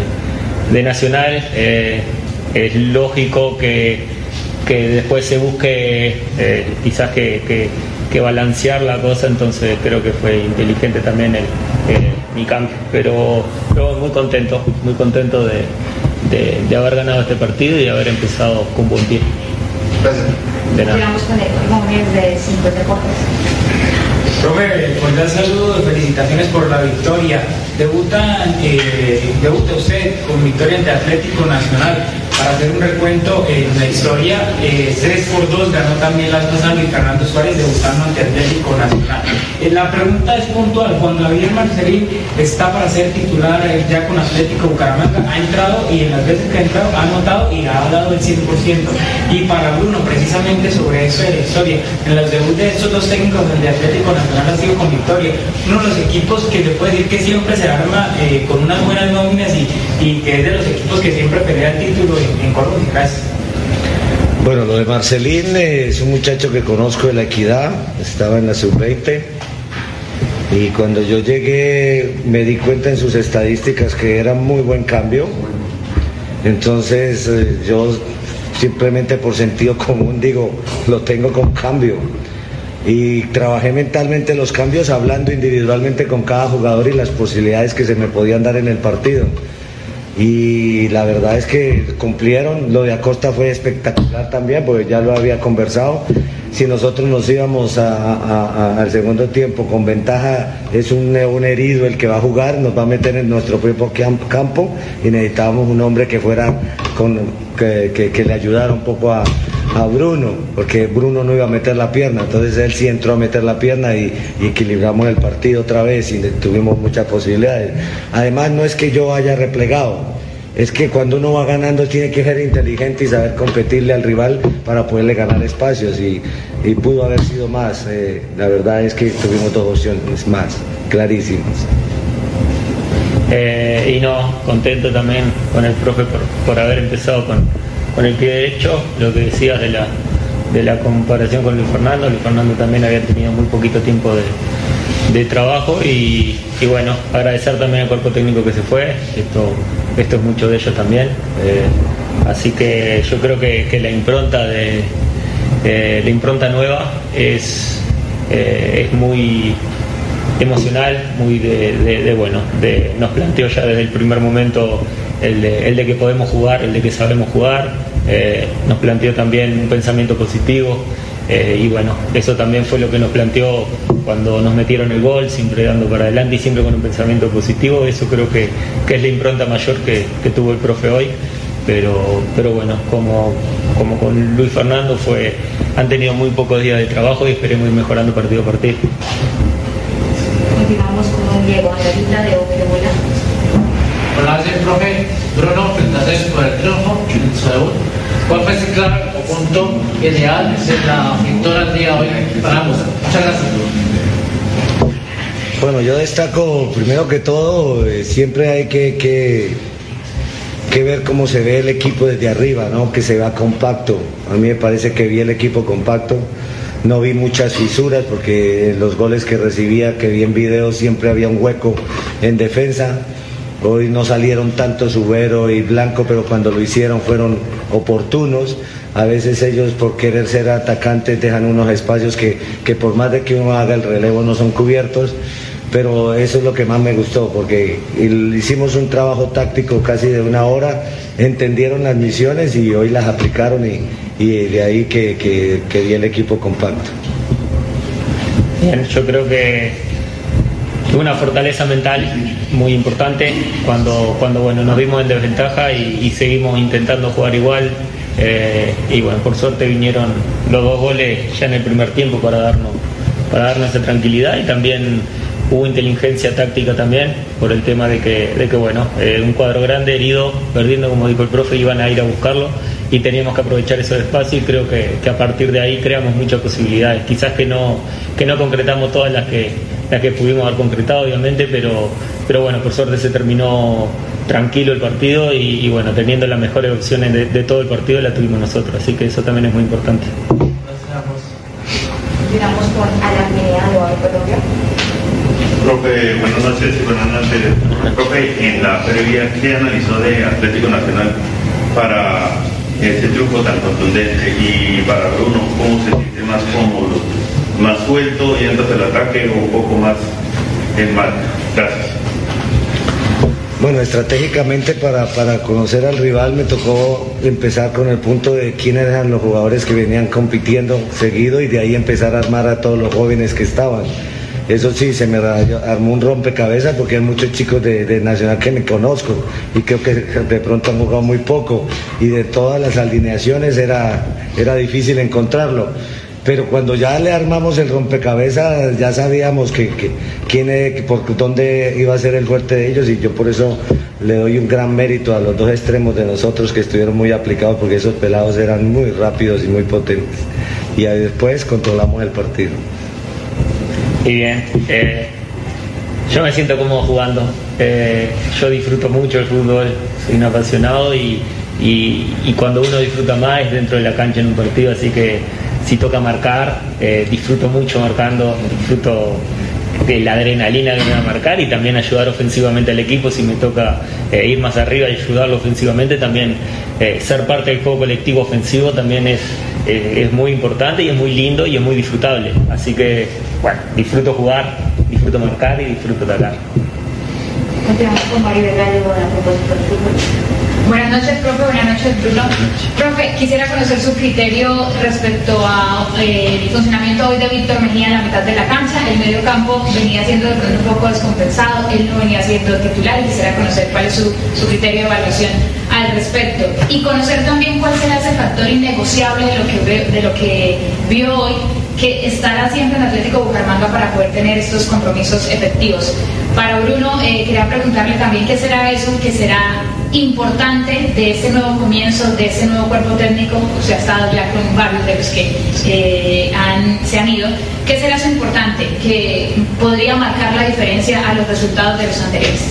de Nacional, eh, es lógico que, que después se busque quizás que, que- balancear la cosa, entonces creo que fue inteligente también el, mi cambio. Pero, pero muy contento, muy contento de, de- de haber ganado este partido y de haber empezado con buen pie. Gracias. De nada. Continuamos con de Cinco Deportes. Profe, cordial saludo y felicitaciones por la victoria. Debuta, eh, debuta usted con victoria ante Atlético Nacional. Para hacer un recuento en la historia, eh, 3 por 2 ganó también las dos Luis Fernando Suárez debutando ante Atlético Nacional. Eh, la pregunta es puntual. Cuando Javier Marcelín está para ser titular eh, ya con Atlético Bucaramanga, ha entrado y en las veces que ha entrado ha anotado y ha dado el 100%. Y para Bruno, precisamente sobre eso de la historia, en los debuts de estos dos técnicos, el Atlético Nacional ha sido con victoria. Uno de los equipos que se puede decir que siempre se arma eh, con unas buenas nóminas y, y que es de los equipos que siempre pelea el Bueno, lo de Marcelín es un muchacho que conozco de la equidad, estaba en la sub-20 y cuando yo llegué me di cuenta en sus estadísticas que era muy buen cambio. Entonces eh, yo simplemente por sentido común digo, lo tengo con cambio. Y trabajé mentalmente los cambios hablando individualmente con cada jugador y las posibilidades que se me podían dar en el partido. Y la verdad es que cumplieron, lo de Acosta fue espectacular también, porque ya lo había conversado. si nosotros nos íbamos al segundo tiempo con ventaja, es un, un herido el que va a jugar, nos va a meter en nuestro propio camp- campo y necesitábamos un hombre que fuera con, que, que- que le ayudara un poco a, a Bruno, porque Bruno no iba a meter la pierna, entonces él sí entró a meter la pierna y, equilibramos el partido otra vez y tuvimos muchas posibilidades. Además no es que yo haya replegado, es que cuando uno va ganando tiene que ser inteligente y saber competirle al rival para poderle ganar espacios y, y pudo haber sido más. Eh, la verdad es que tuvimos dos opciones más, clarísimas. Eh, y no, contento también con el profe por, por haber empezado con, con el pie derecho, lo que decías de la, de la comparación con Luis Fernando, Luis Fernando también había tenido muy poquito tiempo de, de trabajo y, bueno, agradecer también al cuerpo técnico que se fue, esto, esto es mucho de ellos también, eh, así que yo creo que, la impronta de eh, la impronta nueva es, eh, es muy emocional, muy de, de- de, bueno, de, nos planteó ya desde el primer momento el de, el de que podemos jugar, el de que sabemos jugar, eh, nos planteó también un pensamiento positivo eh, y bueno, eso también fue lo que nos planteó cuando nos metieron el gol, siempre dando para adelante y siempre con un pensamiento positivo, eso creo que, que es la impronta mayor que, que tuvo el profe hoy. Pero, pero bueno, como, como con Luis Fernando fue, han tenido muy pocos días de trabajo y esperemos ir mejorando partido a partido. Continuamos con Diego Angelita de. Hola, profe Bruno, felicitaciones por el triunfo en Seúl. ¿Cuál fue ese clave o punto ideal en la victoria del día hoy para ambos? Muchas gracias. Bueno, yo destaco primero que todo, eh, siempre hay que, que, que ver cómo se ve el equipo desde arriba, ¿no? que se vea compacto. A mí me parece que vi el equipo compacto. No vi muchas fisuras porque los goles que recibía, que vi en video, siempre había un hueco en defensa. Hoy no salieron tanto Subero y Blanco, pero cuando lo hicieron fueron oportunos. A veces ellos por querer ser atacantes dejan unos espacios que, que por más de que uno haga el relevo no son cubiertos. Pero eso es lo que más me gustó, porque hicimos un trabajo táctico casi de una hora, entendieron las misiones y hoy las aplicaron y, y de ahí que, que, que vi el equipo compacto. Yo creo que una fortaleza mental muy importante cuando, cuando bueno, nos vimos en desventaja y, seguimos intentando jugar igual. eh, y bueno, por suerte vinieron los dos goles ya en el primer tiempo para darnos, para darnos esa tranquilidad y también hubo inteligencia táctica también por el tema de que, de que bueno, eh, un cuadro grande, herido, perdiendo como dijo el profe, iban a ir a buscarlo y teníamos que aprovechar esos espacios y creo que, que a partir de ahí creamos muchas posibilidades. Quizás que no, que no concretamos todas las que, las que pudimos haber concretado, obviamente, pero, pero bueno, por suerte se terminó tranquilo el partido y, y bueno, teniendo las mejores opciones de, de todo el partido la tuvimos nosotros, así que eso también es muy importante. Continuamos con Alan Colombia. Profe, buenas noches y buenas noches. Profe, en la previa, ¿qué analizó de Atlético Nacional para este triunfo tan contundente? Y para Bruno, ¿cómo se siente más cómodo? ¿Más suelto yendo hacia el ataque o un poco más en marca? Gracias. Bueno, estratégicamente para, para conocer al rival me tocó empezar con el punto de quiénes eran los jugadores que venían compitiendo seguido y de ahí empezar a armar a todos los jóvenes que estaban. Eso sí, se me armó un rompecabezas porque hay muchos chicos de, de Nacional que me conozco y creo que de pronto han jugado muy poco y de todas las alineaciones era, era difícil encontrarlo. Pero cuando ya le armamos el rompecabezas ya sabíamos que, que- quién por dónde iba a ser el fuerte de ellos y yo por eso le doy un gran mérito a los dos extremos de nosotros que estuvieron muy aplicados porque esos pelados eran muy rápidos y muy potentes. Y ahí después controlamos el partido. Y bien, eh, yo me siento cómodo jugando. Eh, yo disfruto mucho el fútbol, soy un apasionado y- y cuando uno disfruta más es dentro de la cancha en un partido, así que si toca marcar, eh, disfruto mucho marcando, disfruto de la adrenalina que me va a marcar y también ayudar ofensivamente al equipo si me toca eh, ir más arriba y ayudarlo ofensivamente también eh, ser parte del juego colectivo ofensivo también es, es muy importante y es muy lindo y es muy disfrutable. Así que bueno disfruto jugar disfruto marcar y disfruto atacar A. Buenas noches, profe. Buenas noches, Bruno. Profe, quisiera conocer su criterio respecto al funcionamiento hoy de Víctor Mejía en la mitad de la cancha. El medio campo venía siendo de pronto un poco descompensado, él no venía siendo titular y quisiera conocer cuál es su, su criterio de evaluación al respecto. Y conocer también cuál será ese factor innegociable de lo que, de lo que vio hoy que estará siempre en Atlético Bucaramanga para poder tener estos compromisos efectivos. Para Bruno, eh, quería preguntarle también qué será eso, que será importante de este nuevo comienzo, de este nuevo cuerpo técnico, usted ha estado ya con varios de los que eh, han- se han ido, ¿qué será eso importante que podría marcar la diferencia a los resultados de los anteriores?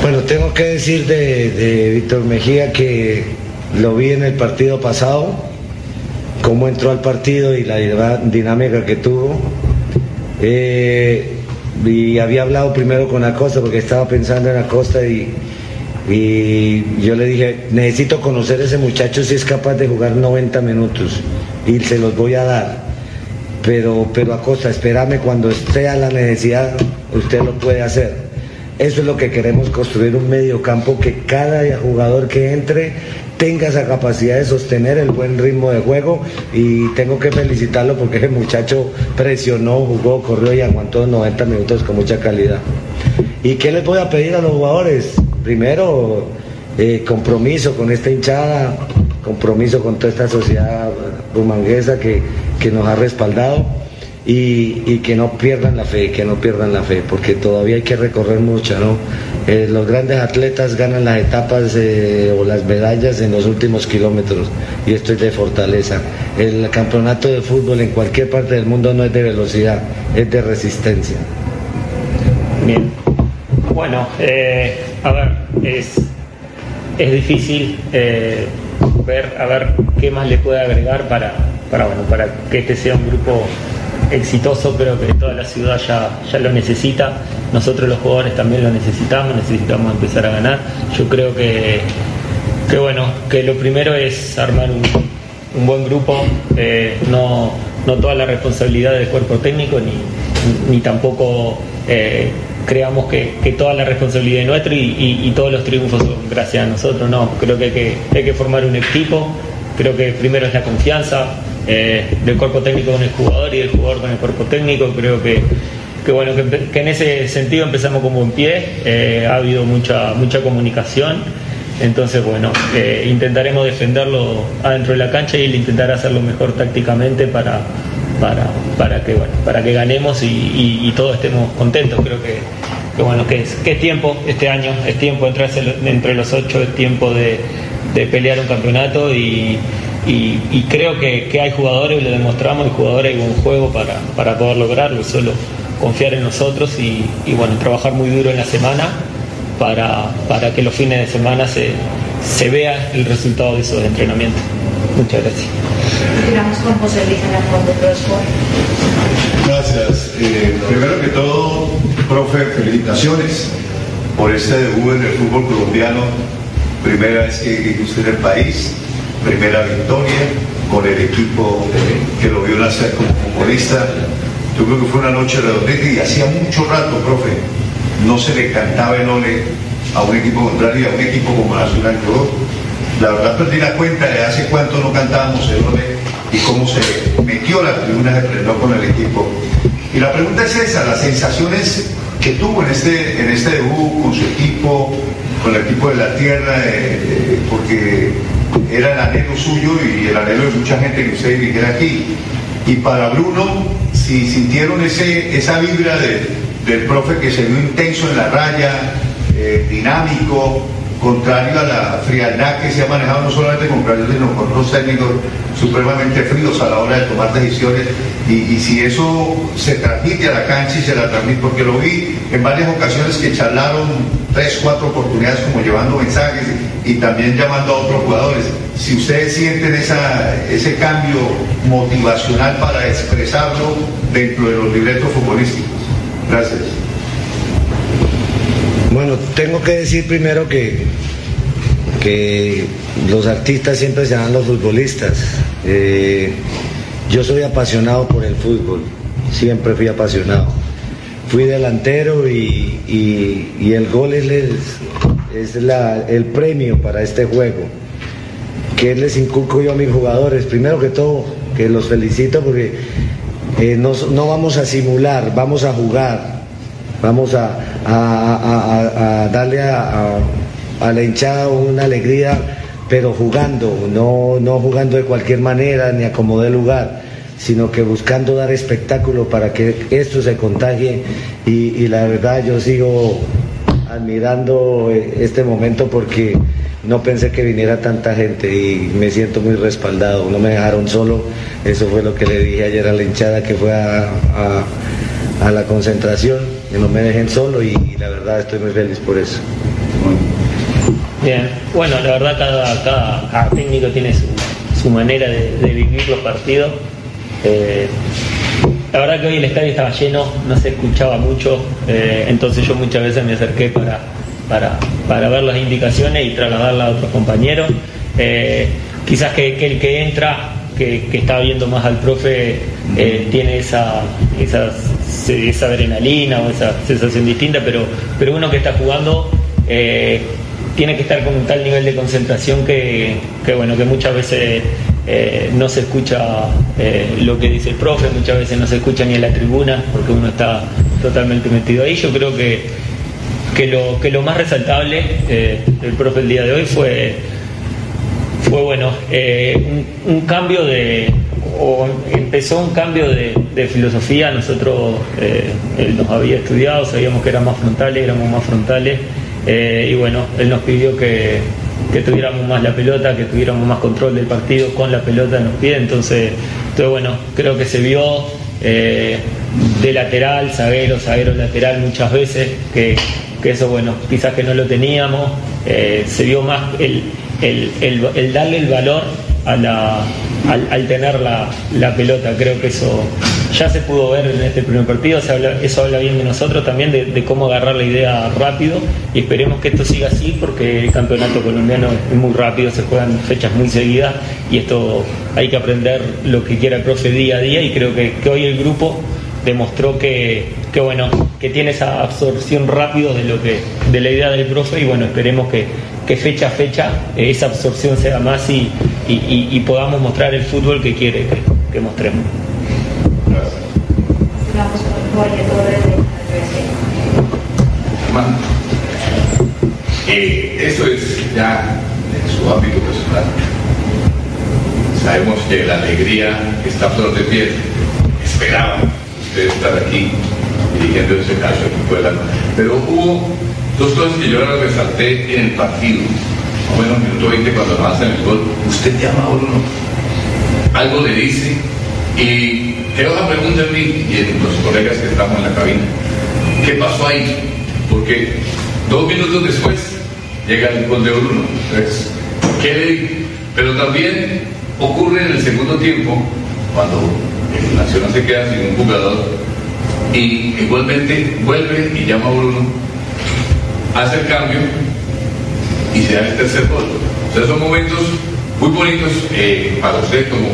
Bueno, tengo que decir de, de Víctor Mejía que lo vi en el partido pasado, cómo entró al partido y la dinámica que tuvo. Eh, y había hablado primero con Acosta porque estaba pensando en Acosta y, y yo le dije, necesito conocer a ese muchacho si es capaz de jugar 90 minutos y se los voy a dar. Pero, pero Acosta, espérame cuando esté a la necesidad, usted lo puede hacer. Eso es lo que queremos construir, un medio campo que cada jugador que entre tenga esa capacidad de sostener el buen ritmo de juego y tengo que felicitarlo porque ese muchacho presionó, jugó, corrió y aguantó 90 minutos con mucha calidad. ¿Y qué les voy a pedir a los jugadores? Primero, eh, compromiso con esta hinchada, compromiso con toda esta sociedad bumanguesa que, que nos ha respaldado y, y que no pierdan la fe, que no pierdan la fe, porque todavía hay que recorrer mucho, ¿no? Eh, los grandes atletas ganan las etapas eh, o las medallas en los últimos kilómetros y esto es de fortaleza. El campeonato de fútbol en cualquier parte del mundo no es de velocidad, es de resistencia. Bien. Bueno, eh, a ver, es, es difícil eh, ver a ver qué más le puede agregar para, para, bueno, para que este sea un grupo exitoso, creo que toda la ciudad ya, ya lo necesita, nosotros los jugadores también lo necesitamos, necesitamos empezar a ganar. Yo creo que, que bueno, que lo primero es armar un, un buen grupo, eh, no, no toda la responsabilidad del cuerpo técnico ni, ni tampoco eh, creamos que, que toda la responsabilidad es nuestra y, y- todos los triunfos son gracias a nosotros, no, creo que que, hay que formar un equipo, creo que primero es la confianza eh, del cuerpo técnico con el jugador y del jugador con el cuerpo técnico, creo que, que bueno, que, en ese sentido empezamos como en pie, eh, ha habido mucha, mucha comunicación. Entonces, bueno, eh, intentaremos defenderlo adentro de la cancha y él intentará hacerlo mejor tácticamente para, para, para, que, bueno, para que ganemos y, todos estemos contentos. Creo que, que, bueno, que es, que tiempo este año, es tiempo de entrarse entre los ocho, es tiempo de, de pelear un campeonato y, y- y creo que, que hay jugadores, lo demostramos, hay jugadores y buen juego para, para poder lograrlo, solo confiar en nosotros y, y, bueno, trabajar muy duro en la semana para, para que los fines de semana se, se vea el resultado de esos entrenamientos. Muchas gracias. Continuamos con José Luis. Gracias. Eh, primero que todo, profe, felicitaciones por este debut en el fútbol colombiano. Primera vez que dirige usted en el país, primera victoria con el equipo que lo vio nacer como futbolista. Yo creo que fue una noche redondita y hacía mucho rato, profe, no se le cantaba el ole a un equipo contrario y a un equipo como Nacional. Yo, la verdad, perdí la cuenta de hace cuánto no cantábamos el ole y cómo se metió la tribuna, se prendió con el equipo. Y la pregunta es esa, las sensaciones que tuvo en este, en este debut con su equipo, con el equipo de la tierra, eh, eh, porque era el anhelo suyo y el anhelo de mucha gente que usted dirigiera aquí. Y para Bruno, si sintieron ese, esa vibra de- del profe que se vio intenso en la raya, eh, dinámico, contrario a la frialdad que se ha manejado no solamente con con otros técnicos supremamente fríos a la hora de tomar decisiones. Y, si eso se transmite a la cancha y se la transmite, porque lo vi en varias ocasiones que charlaron tres, cuatro oportunidades como llevando mensajes y, y también llamando a otros jugadores. Si ustedes sienten esa, ese cambio motivacional para expresarlo dentro de los libretos futbolísticos. Gracias. Bueno, tengo que decir primero que, que los artistas siempre serán los futbolistas. Eh, yo soy apasionado por el fútbol, siempre fui apasionado. Fui delantero y, y- el gol es, es- es la, el premio para este juego. ¿Qué les inculco yo a mis jugadores? Primero que todo, que los felicito porque eh, no, no vamos a simular, vamos a jugar, vamos a, a- a- a darle a la hinchada una alegría, pero jugando, no, no jugando de cualquier manera ni a como dé lugar, sino que buscando dar espectáculo para que esto se contagie y, y la verdad yo sigo admirando eh, este momento porque no pensé que viniera tanta gente y me siento muy respaldado, no me dejaron solo, eso fue lo que le dije ayer a la hinchada que fue a, la concentración, que no me dejen solo y, la verdad estoy muy feliz por eso. Bien, bueno, la verdad cada, cada, técnico tiene su, manera de, vivir los partidos. Eh, la verdad que hoy el estadio estaba lleno, no se escuchaba mucho, eh, entonces yo muchas veces me acerqué para, para, para ver las indicaciones y trasladarlas a otros compañeros. Eh, quizás que, el que entra, que, que está viendo más al profe, tiene esa, esa, esa adrenalina o esa sensación distinta, pero, pero uno que está jugando tiene que estar con un tal nivel de concentración que, que, bueno, que muchas veces eh, no se escucha eh, lo que dice el profe, muchas veces no se escucha ni en la tribuna porque uno está totalmente metido ahí. Yo creo que, que, lo, que lo más resaltable eh, del profe el día de hoy fue, fue bueno, un, cambio de, o empezó un cambio de, filosofía. Nosotros nos había estudiado, sabíamos que eran más frontales, éramos más frontales. Eh, y bueno, él nos pidió que, que tuviéramos más la pelota, que tuviéramos más control del partido con la pelota en los pies. Entonces, entonces bueno, creo que se vio eh, de lateral, zaguero, zaguero lateral muchas veces, que, que eso bueno, quizás que no lo teníamos. eh, se vio más el, el- darle el valor a la, al, tener la, la pelota. Creo que eso ya se pudo ver en este primer partido, eso habla bien de nosotros también, de, cómo agarrar la idea rápido y esperemos que esto siga así porque el campeonato colombiano es muy rápido, se juegan fechas muy seguidas y esto hay que aprender lo que quiera el profe día a día y creo que, que hoy el grupo demostró que, que, bueno que tiene esa absorción rápido de lo que de la idea del profe y bueno esperemos que, que fecha a fecha eh, esa absorción sea más y, y- podamos mostrar el fútbol que quiere que, mostremos. Eh, eso es ya en su ámbito personal. Sabemos que la alegría está a flor de piel. Esperaba usted estar aquí dirigiendo ese caso la Pero hubo dos cosas que yo ahora resalté en el partido. Bueno, minuto 20 cuando en el gol, usted llama a Bruno, algo le dice y quedó la pregunta en mí y en los colegas que estamos en la cabina. ¿Qué pasó ahí? Porque dos minutos después llega el gol de Bruno. Entonces, ¿qué le digo? Pero también ocurre en el segundo tiempo, cuando el Nacional se queda sin un jugador, y igualmente vuelve y llama a Bruno, hace el cambio y se da el tercer gol. O sea, son momentos muy bonitos eh, para usted como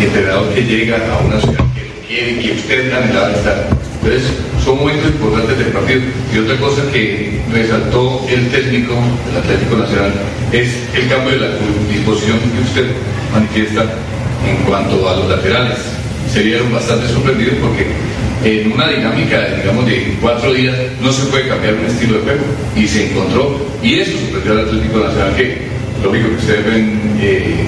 entrenador que llega a una ciudad que lo quiere y que usted anhelaba estar. Entonces, son momentos importantes del partido. Y otra cosa que resaltó el técnico del Atlético Nacional es el cambio de la disposición que usted manifiesta en cuanto a los laterales. Se bastante sorprendidos porque en una dinámica, digamos, de cuatro días no se puede cambiar un estilo de juego. Y se encontró, y eso sorprendió al Atlético Nacional, que lógico que ustedes ven eh,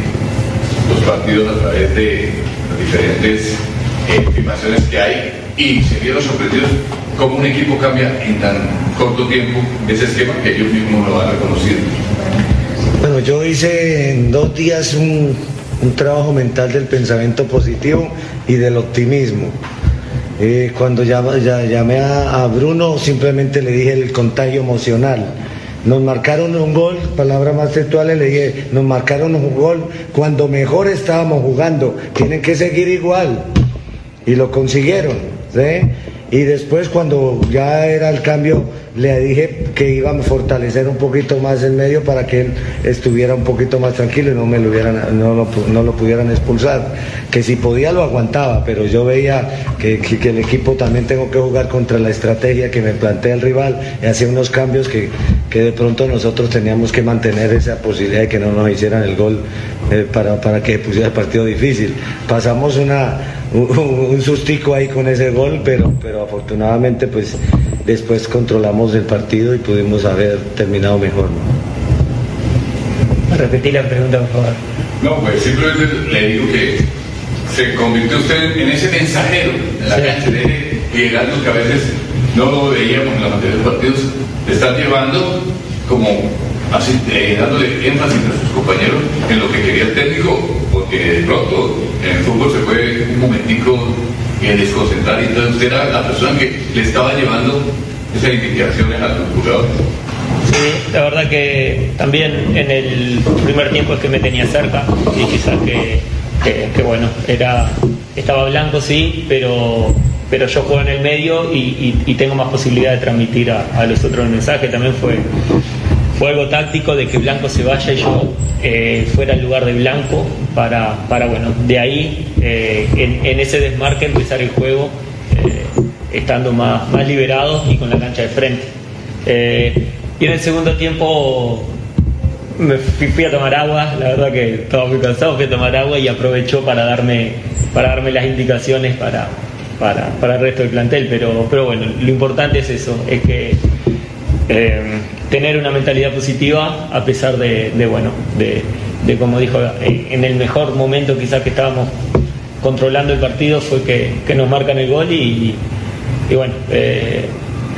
los partidos a través de las diferentes eh, filmaciones que hay y se vieron sorprendidos cómo un equipo cambia en tan corto tiempo ese esquema que ellos mismos lo han reconocido. Bueno, yo hice en dos días un trabajo mental del pensamiento positivo y del optimismo. Eh, cuando ya- llamé a, Bruno, simplemente le dije el contagio emocional. Nos marcaron un gol, palabras más textuales, le dije, nos marcaron un gol cuando mejor estábamos jugando. Tienen que seguir igual. Y lo consiguieron. Y después cuando ya era el cambio, le dije que íbamos a fortalecer un poquito más el medio para que él estuviera un poquito más tranquilo y no, me lo, hubieran, no, lo, no lo pudieran expulsar. Que si podía lo aguantaba, pero yo veía que, que- que el equipo también tengo que jugar contra la estrategia que me plantea el rival y hacía unos cambios que, que de pronto nosotros teníamos que mantener esa posibilidad de que no nos hicieran el gol eh, para, para que pusiera el partido difícil. Pasamos una, un, un sustico ahí con ese gol, pero, pero afortunadamente pues después controlamos el partido y pudimos haber terminado mejor. ¿no? Repetí la pregunta, por favor. No, pues simplemente le digo que se convirtió usted en ese mensajero en la cancha de liderazgo que a veces no lo veíamos en los anteriores partidos. Están llevando como así, eh, dándole énfasis a sus compañeros en lo que quería el técnico, porque de pronto en el fútbol se puede un momentico eh, desconcentrar y entonces usted era la persona que le estaba llevando esas indicaciones a los jugadores. Sí, la verdad que también en el primer tiempo es que me tenía cerca y quizás que, que- bueno, era estaba blanco sí, pero pero yo juego en el medio y, y- y tengo más posibilidad de transmitir a, a los otros el mensaje. También fue, fue táctico de que Blanco se vaya y yo eh, fuera al lugar de Blanco para, para bueno, de ahí eh, en, ese desmarque empezar el juego eh, estando más, más liberados y con la cancha de frente. Y en el segundo tiempo me fui, a tomar agua, la verdad que estaba muy cansado, fui a tomar agua y aprovechó para darme, para darme las indicaciones para, para, para el resto del plantel. Pero, pero bueno, lo importante es eso, es que tener una mentalidad positiva a pesar de, bueno, de, como dijo, en el mejor momento quizás que estábamos controlando el partido fue que, que nos marcan el gol y, bueno, eh,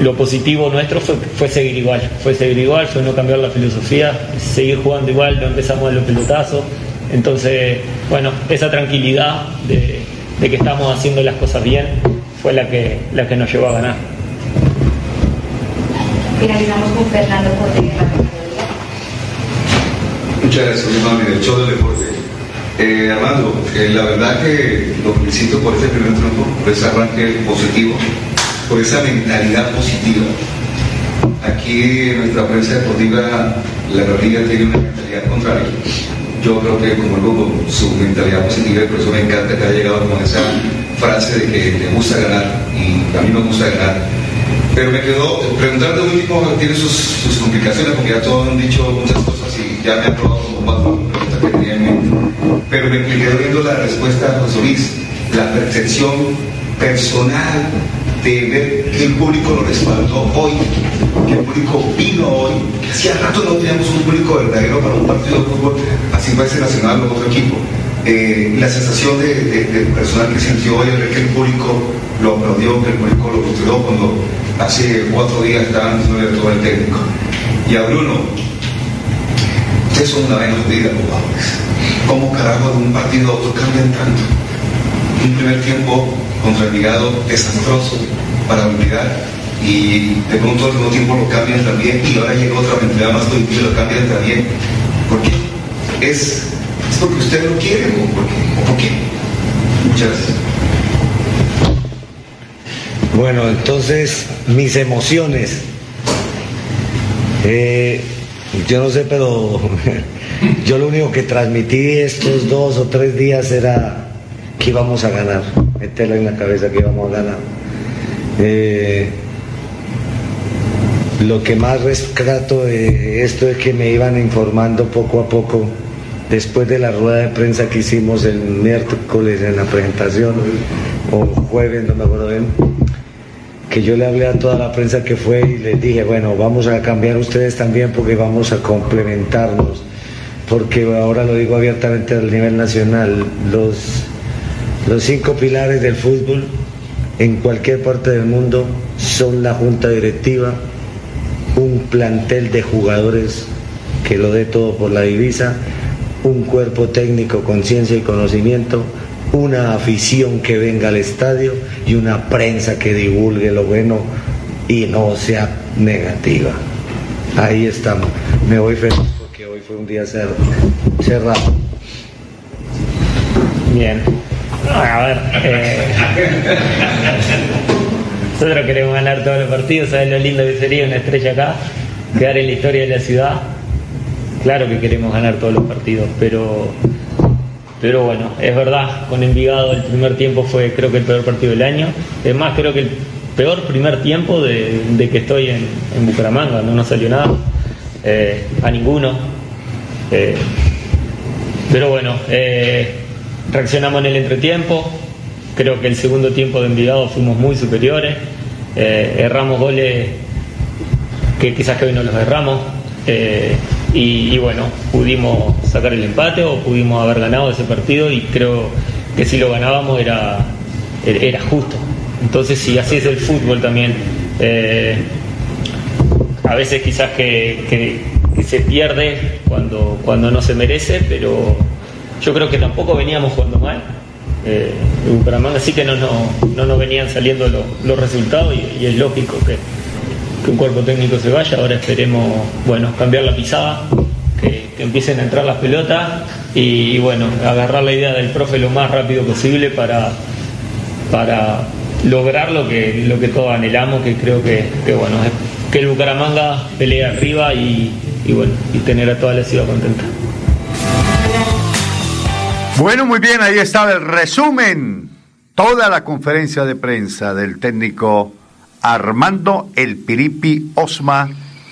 lo positivo nuestro fue, fue seguir igual, fue seguir igual, fue no cambiar la filosofía, seguir jugando igual, no empezamos a los pelotazos. Entonces, bueno, esa tranquilidad de, de que estamos haciendo las cosas bien fue la que, la que nos llevó a ganar. Finalizamos con Fernando Cordero. Muchas gracias, hermano, del show del deporte. Eh, Armando, eh, la verdad que lo felicito por ese primer triunfo, por ese arranque positivo, por esa mentalidad positiva. Aquí nuestra prensa deportiva, la guerrilla tiene una mentalidad contraria. Yo creo que como el grupo, su mentalidad positiva, por eso me encanta que haya llegado con esa frase de que le gusta ganar, y a mí me gusta ganar. Pero me quedó preguntarte último, tiene sus, sus complicaciones, porque ya todos han dicho muchas cosas y ya me han probado como cuatro preguntas que tenía en mente. Pero me quedé viendo la respuesta de José Luis, la percepción personal de ver que el público lo respaldó hoy, que el público vino hoy, que hacía rato no teníamos un público verdadero para un partido de fútbol, así fuese nacional o otro equipo. Eh, la sensación de, de- del personal que sintió hoy al ver que el público lo aplaudió, que el público lo gustó cuando hace cuatro días estaban diciéndole todo el técnico. Y a Bruno, ustedes son una vez jodida, jugadores. ¿Cómo carajo de un partido a otro cambian tanto? Un primer tiempo contra el Vigado desastroso para olvidar y de pronto al segundo tiempo lo cambian también y ahora llega otra mentalidad más positiva y lo cambian también. ¿Por qué? ¿Es, es porque usted lo quiere o por qué? ¿O por qué? Muchas gracias. Bueno, entonces mis emociones. Eh, yo no sé, pero <laughs> yo lo único que transmití estos dos o tres días era que íbamos a ganar. Meterla en la cabeza que íbamos a ganar. Eh, lo que más rescato de esto es que me iban informando poco a poco después de la rueda de prensa que hicimos el miércoles en la presentación o jueves, no me acuerdo bien que yo le hablé a toda la prensa que fue y les dije, bueno, vamos a cambiar ustedes también porque vamos a complementarnos, porque ahora lo digo abiertamente al nivel nacional, los, los cinco pilares del fútbol en cualquier parte del mundo son la junta directiva, un plantel de jugadores que lo dé todo por la divisa, un cuerpo técnico con ciencia y conocimiento, una afición que venga al estadio y una prensa que divulgue lo bueno y no sea negativa. Ahí estamos. Me voy feliz porque hoy fue un día cer- cerrado. Bien. A ver, eh, <laughs> Nosotros queremos ganar todos los partidos, ¿sabes lo lindo que sería una estrella acá? Quedar en la historia de la ciudad. Claro que queremos ganar todos los partidos, pero, pero bueno, es verdad, con Envigado el primer tiempo fue creo que el peor partido del año. Es más, creo que el peor primer tiempo de, que estoy en, en Bucaramanga, no nos salió nada, eh, a ninguno. Eh, pero bueno, eh, reaccionamos en el entretiempo, creo que el segundo tiempo de Envigado fuimos muy superiores, erramos goles que quizás que hoy no los erramos. Y, y bueno, pudimos sacar el empate o pudimos haber ganado ese partido y creo que si lo ganábamos era, era justo. Entonces, si así es el fútbol también, eh, a veces quizás que, que- se pierde cuando, cuando no se merece, pero yo creo que tampoco veníamos jugando mal. Eh, Bucaramanga sí que no, no, no nos venían saliendo lo- los resultados y es lógico que, que un cuerpo técnico se vaya. Ahora esperemos bueno, cambiar la pisada, que, empiecen a entrar las pelotas y, bueno, agarrar la idea del profe lo más rápido posible para, para lograr lo que, lo que todos anhelamos, que creo que, bueno, que el Bucaramanga pelee arriba y, y bueno, y tener a toda la ciudad contenta. Bueno, muy bien, ahí estaba el resumen. Toda la conferencia de prensa del técnico Armando El Piripi Osma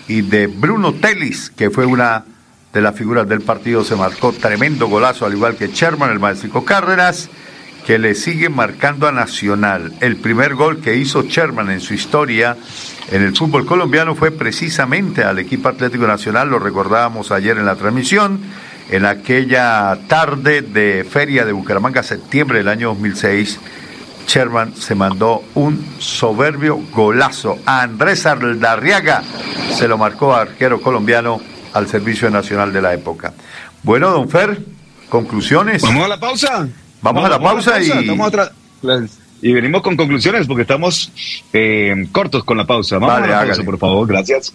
y de Bruno Telis, que fue una de las figuras del partido, se marcó tremendo golazo, al igual que Sherman, el maestro Cárdenas, que le sigue marcando a Nacional. El primer gol que hizo Sherman en su historia en el fútbol colombiano fue precisamente al equipo Atlético Nacional, lo recordábamos ayer en la transmisión, en aquella tarde de feria de Bucaramanga, septiembre del año 2006. Sherman se mandó un soberbio golazo a Andrés Aldarriaga, se lo marcó arquero colombiano al Servicio Nacional de la época. Bueno, don Fer, conclusiones. Vamos a la pausa. Vamos, a la pausa, y Estamos otra- y venimos con conclusiones porque estamos eh, cortos con la pausa. Vamos Vale, a la pausa, hágale. por favor. Gracias.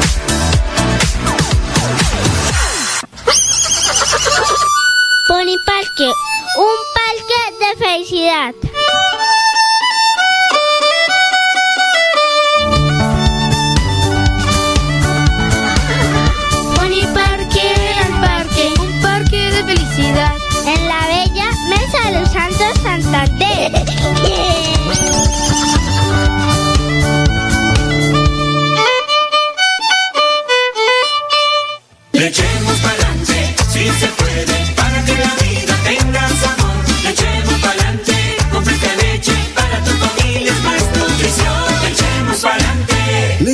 Un parque de felicidad.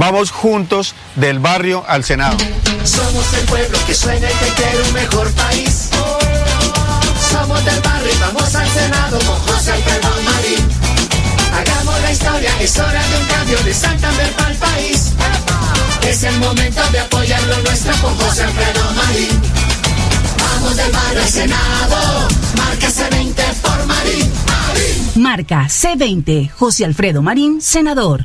Vamos juntos del barrio al Senado. Somos el pueblo que sueña y que quiere un mejor país. Somos del barrio y vamos al Senado con José Alfredo Marín. Hagamos la historia, es hora de un cambio de Santander para el país. Es el momento de apoyar lo nuestro con José Alfredo Marín. Vamos del barrio al Senado, marca C20 por Marín. Marca C20, José Alfredo Marín, senador.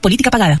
Política pagada.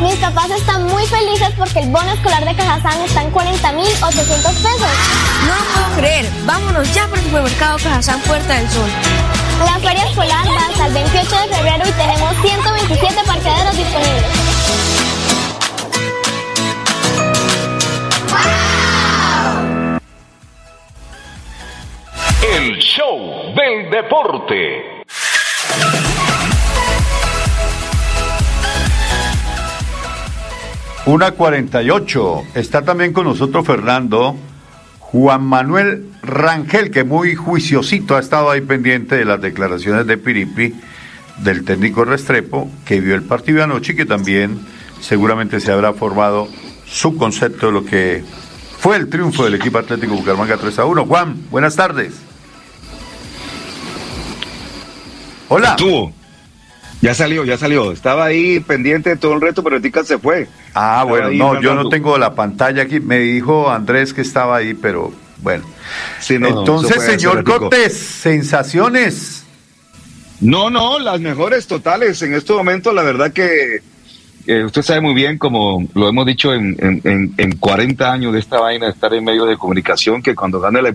Mis papás están muy felices porque el bono escolar de Cajazán está en 40.800 pesos. No lo puedo creer. Vámonos ya por el supermercado Cajazán Puerta del Sol. La feria escolar va hasta el 28 de febrero y tenemos 127 parqueaderos disponibles. El show del deporte. Una 48. Está también con nosotros Fernando Juan Manuel Rangel, que muy juiciosito ha estado ahí pendiente de las declaraciones de Piripi, del técnico Restrepo, que vio el partido anoche y que también seguramente se habrá formado su concepto de lo que fue el triunfo del equipo Atlético Bucaramanga 3 a 1. Juan, buenas tardes. Hola. Estuvo. Ya salió, ya salió. Estaba ahí pendiente de todo el reto, pero ahorita se fue. Ah, Estaba bueno, no, yo no tengo la pantalla aquí. Me dijo Andrés que estaba ahí, pero bueno. Sí, no, no, Entonces, señor. Cotes, sensaciones. No, no, las mejores totales. En este momento, la verdad que eh, usted sabe muy bien, como lo hemos dicho en, en, en- en 40 años de esta vaina, de estar en medio de comunicación, que cuando gana el,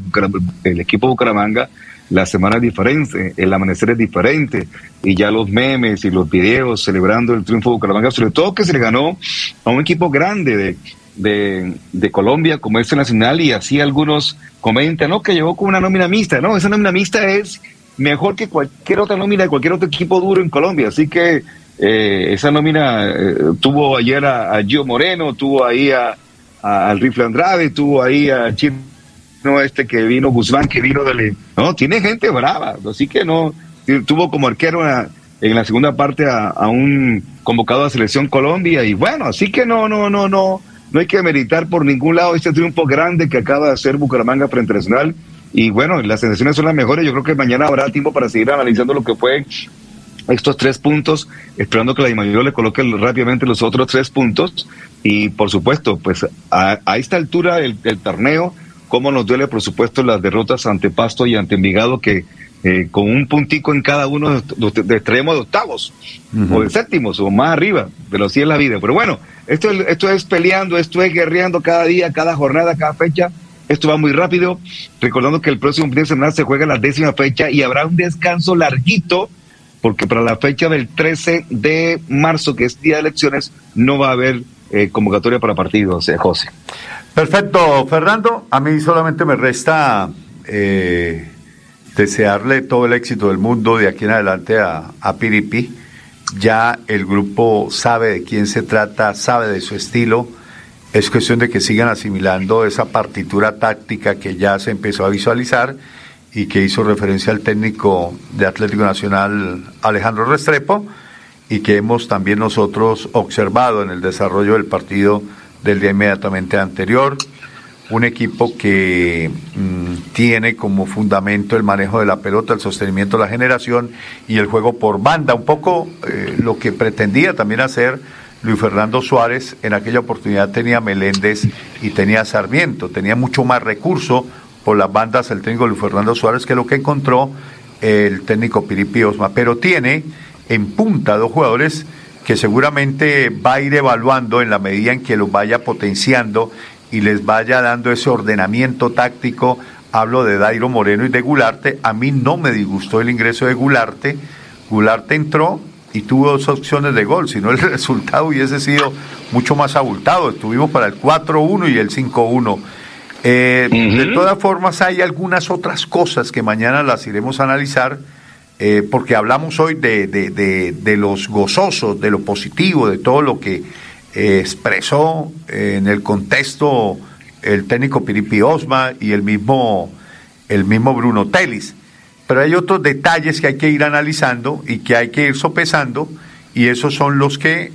el equipo Bucaramanga, la semana es diferente, el amanecer es diferente, y ya los memes y los videos celebrando el triunfo de Bucaramanga, sobre todo que se le ganó a un equipo grande de, de, Colombia como este Nacional, y así algunos comentan, no, que llegó con una nómina mixta, no, esa nómina mixta es mejor que cualquier otra nómina de cualquier otro equipo duro en Colombia. Así que eh, esa nómina eh, tuvo ayer a, Gio Moreno, tuvo ahí a, al Rifle Andrade, tuvo ahí a Chino este que vino, Guzmán que vino del... No, tiene gente brava, así que no, tuvo como arquero en la segunda parte a, un convocado a Selección Colombia y bueno, así que no, no, no, no, no hay que meditar por ningún lado este triunfo grande que acaba de hacer Bucaramanga frente a Nacional y bueno, las sensaciones son las mejores, yo creo que mañana habrá tiempo para seguir analizando lo que fue estos tres puntos, esperando que la Dimayor le coloque rápidamente los otros tres puntos. Y por supuesto, pues a, esta altura del torneo, cómo nos duele, por supuesto, las derrotas ante Pasto y ante Envigado, que eh, con un puntico en cada uno de, de, de extremo de octavos o de séptimos o más arriba, pero así es la vida. Pero bueno, esto, es- esto es peleando, esto es guerreando cada día, cada jornada, cada fecha. Esto va muy rápido. Recordando que el próximo fin de semana se juega la décima fecha y habrá un descanso larguito porque para la fecha del 13 de marzo, que es día de elecciones, no va a haber eh, convocatoria para partidos, eh, José. Perfecto, Fernando. A mí solamente me resta eh, desearle todo el éxito del mundo de aquí en adelante a, a Piripi. Ya el grupo sabe de quién se trata, sabe de su estilo. Es cuestión de que sigan asimilando esa partitura táctica que ya se empezó a visualizar y que hizo referencia al técnico de Atlético Nacional Alejandro Restrepo y que hemos también nosotros observado en el desarrollo del partido del día inmediatamente anterior. Un equipo que mm, tiene como fundamento el manejo de la pelota, el sostenimiento de la generación y el juego por banda, un poco eh, lo que pretendía también hacer Luis Fernando Suárez. En aquella oportunidad tenía Meléndez y tenía Sarmiento, tenía mucho más recurso por las bandas el técnico Luis Fernando Suárez que lo que encontró el técnico Piripi Osma, pero tiene en punta dos jugadores que seguramente va a ir evaluando en la medida en que los vaya potenciando y les vaya dando ese ordenamiento táctico. Hablo de Dairo Moreno y de Gularte. A mí no me disgustó el ingreso de Gularte. Gularte entró y tuvo dos opciones de gol, si no el <laughs> resultado hubiese sido mucho más abultado. Estuvimos para el 4-1 y el 5-1. Eh, De todas formas, hay algunas otras cosas que mañana las iremos a analizar, eh, porque hablamos hoy de, de- de- de los gozosos, de lo positivo, de todo lo que eh, expresó eh, en el contexto el técnico Piripi Osma y el mismo, el mismo Bruno Telis. Pero hay otros detalles que hay que ir analizando y que hay que ir sopesando, y esos son los que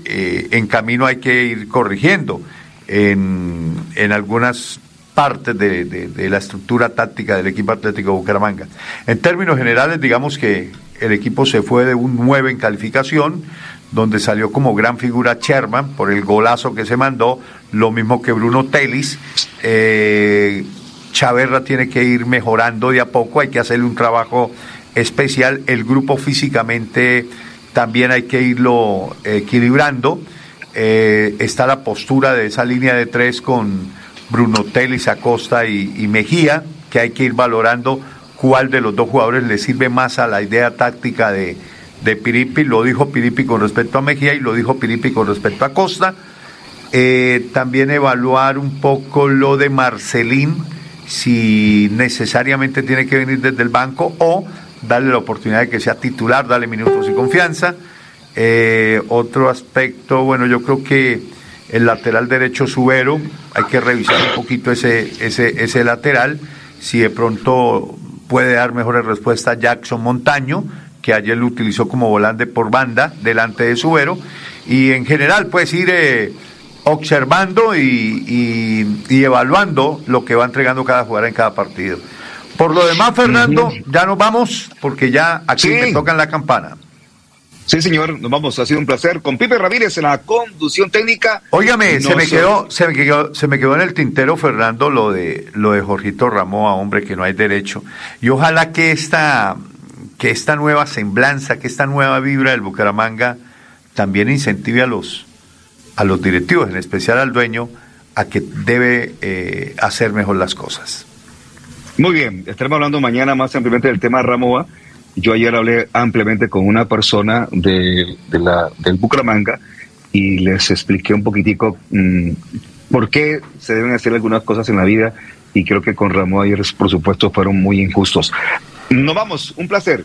en camino hay que ir corrigiendo en, en algunas partes de, de- de la estructura táctica del equipo Atlético Bucaramanga. En términos generales, digamos que el equipo se fue de un 9 en calificación, donde salió como gran figura Sherman por el golazo que se mandó, lo mismo que Bruno Telis. Eh, Chaverra tiene que ir mejorando de a poco, hay que hacerle un trabajo especial. El grupo físicamente también hay que irlo equilibrando. Eh, está la postura de esa línea de tres con Bruno Telis, Acosta y, Mejía, que hay que ir valorando cuál de los dos jugadores le sirve más a la idea táctica de, de Piripi. Lo dijo Piripi con respecto a Mejía y lo dijo Piripi con respecto a Costa. Eh, también evaluar un poco lo de Marcelín, si necesariamente tiene que venir desde el banco o darle la oportunidad de que sea titular, darle minutos y confianza. Eh, otro aspecto, bueno, yo creo que el lateral derecho Subero, hay que revisar un poquito ese, ese, ese lateral, si de pronto puede dar mejores respuestas Jackson Montaño, que ayer lo utilizó como volante por banda delante de Subero, y en general pues ir eh, observando y, y, evaluando lo que va entregando cada jugador en cada partido. Por lo demás, Fernando, ya nos vamos, porque ya aquí me tocan la campana. Sí, señor, nos vamos, ha sido un placer. Con Pipe Ramírez en la conducción técnica. Óigame, se me quedó, se me quedó, se me quedó en el tintero, Fernando, lo de lo de Jorgito Ramoa, hombre, que no hay derecho. Y ojalá que esta, que esta nueva semblanza, que esta nueva vibra del Bucaramanga también incentive a los, a los directivos, en especial al dueño, a que debe eh, hacer mejor las cosas. Muy bien, estaremos hablando mañana más ampliamente del tema Ramoa. Yo ayer hablé ampliamente con una persona de, la, del Bucaramanga y les expliqué un poquitico mm, por qué se deben hacer algunas cosas en la vida y creo que con Ramoa ayer, por supuesto, fueron muy injustos. Nos vamos, un placer.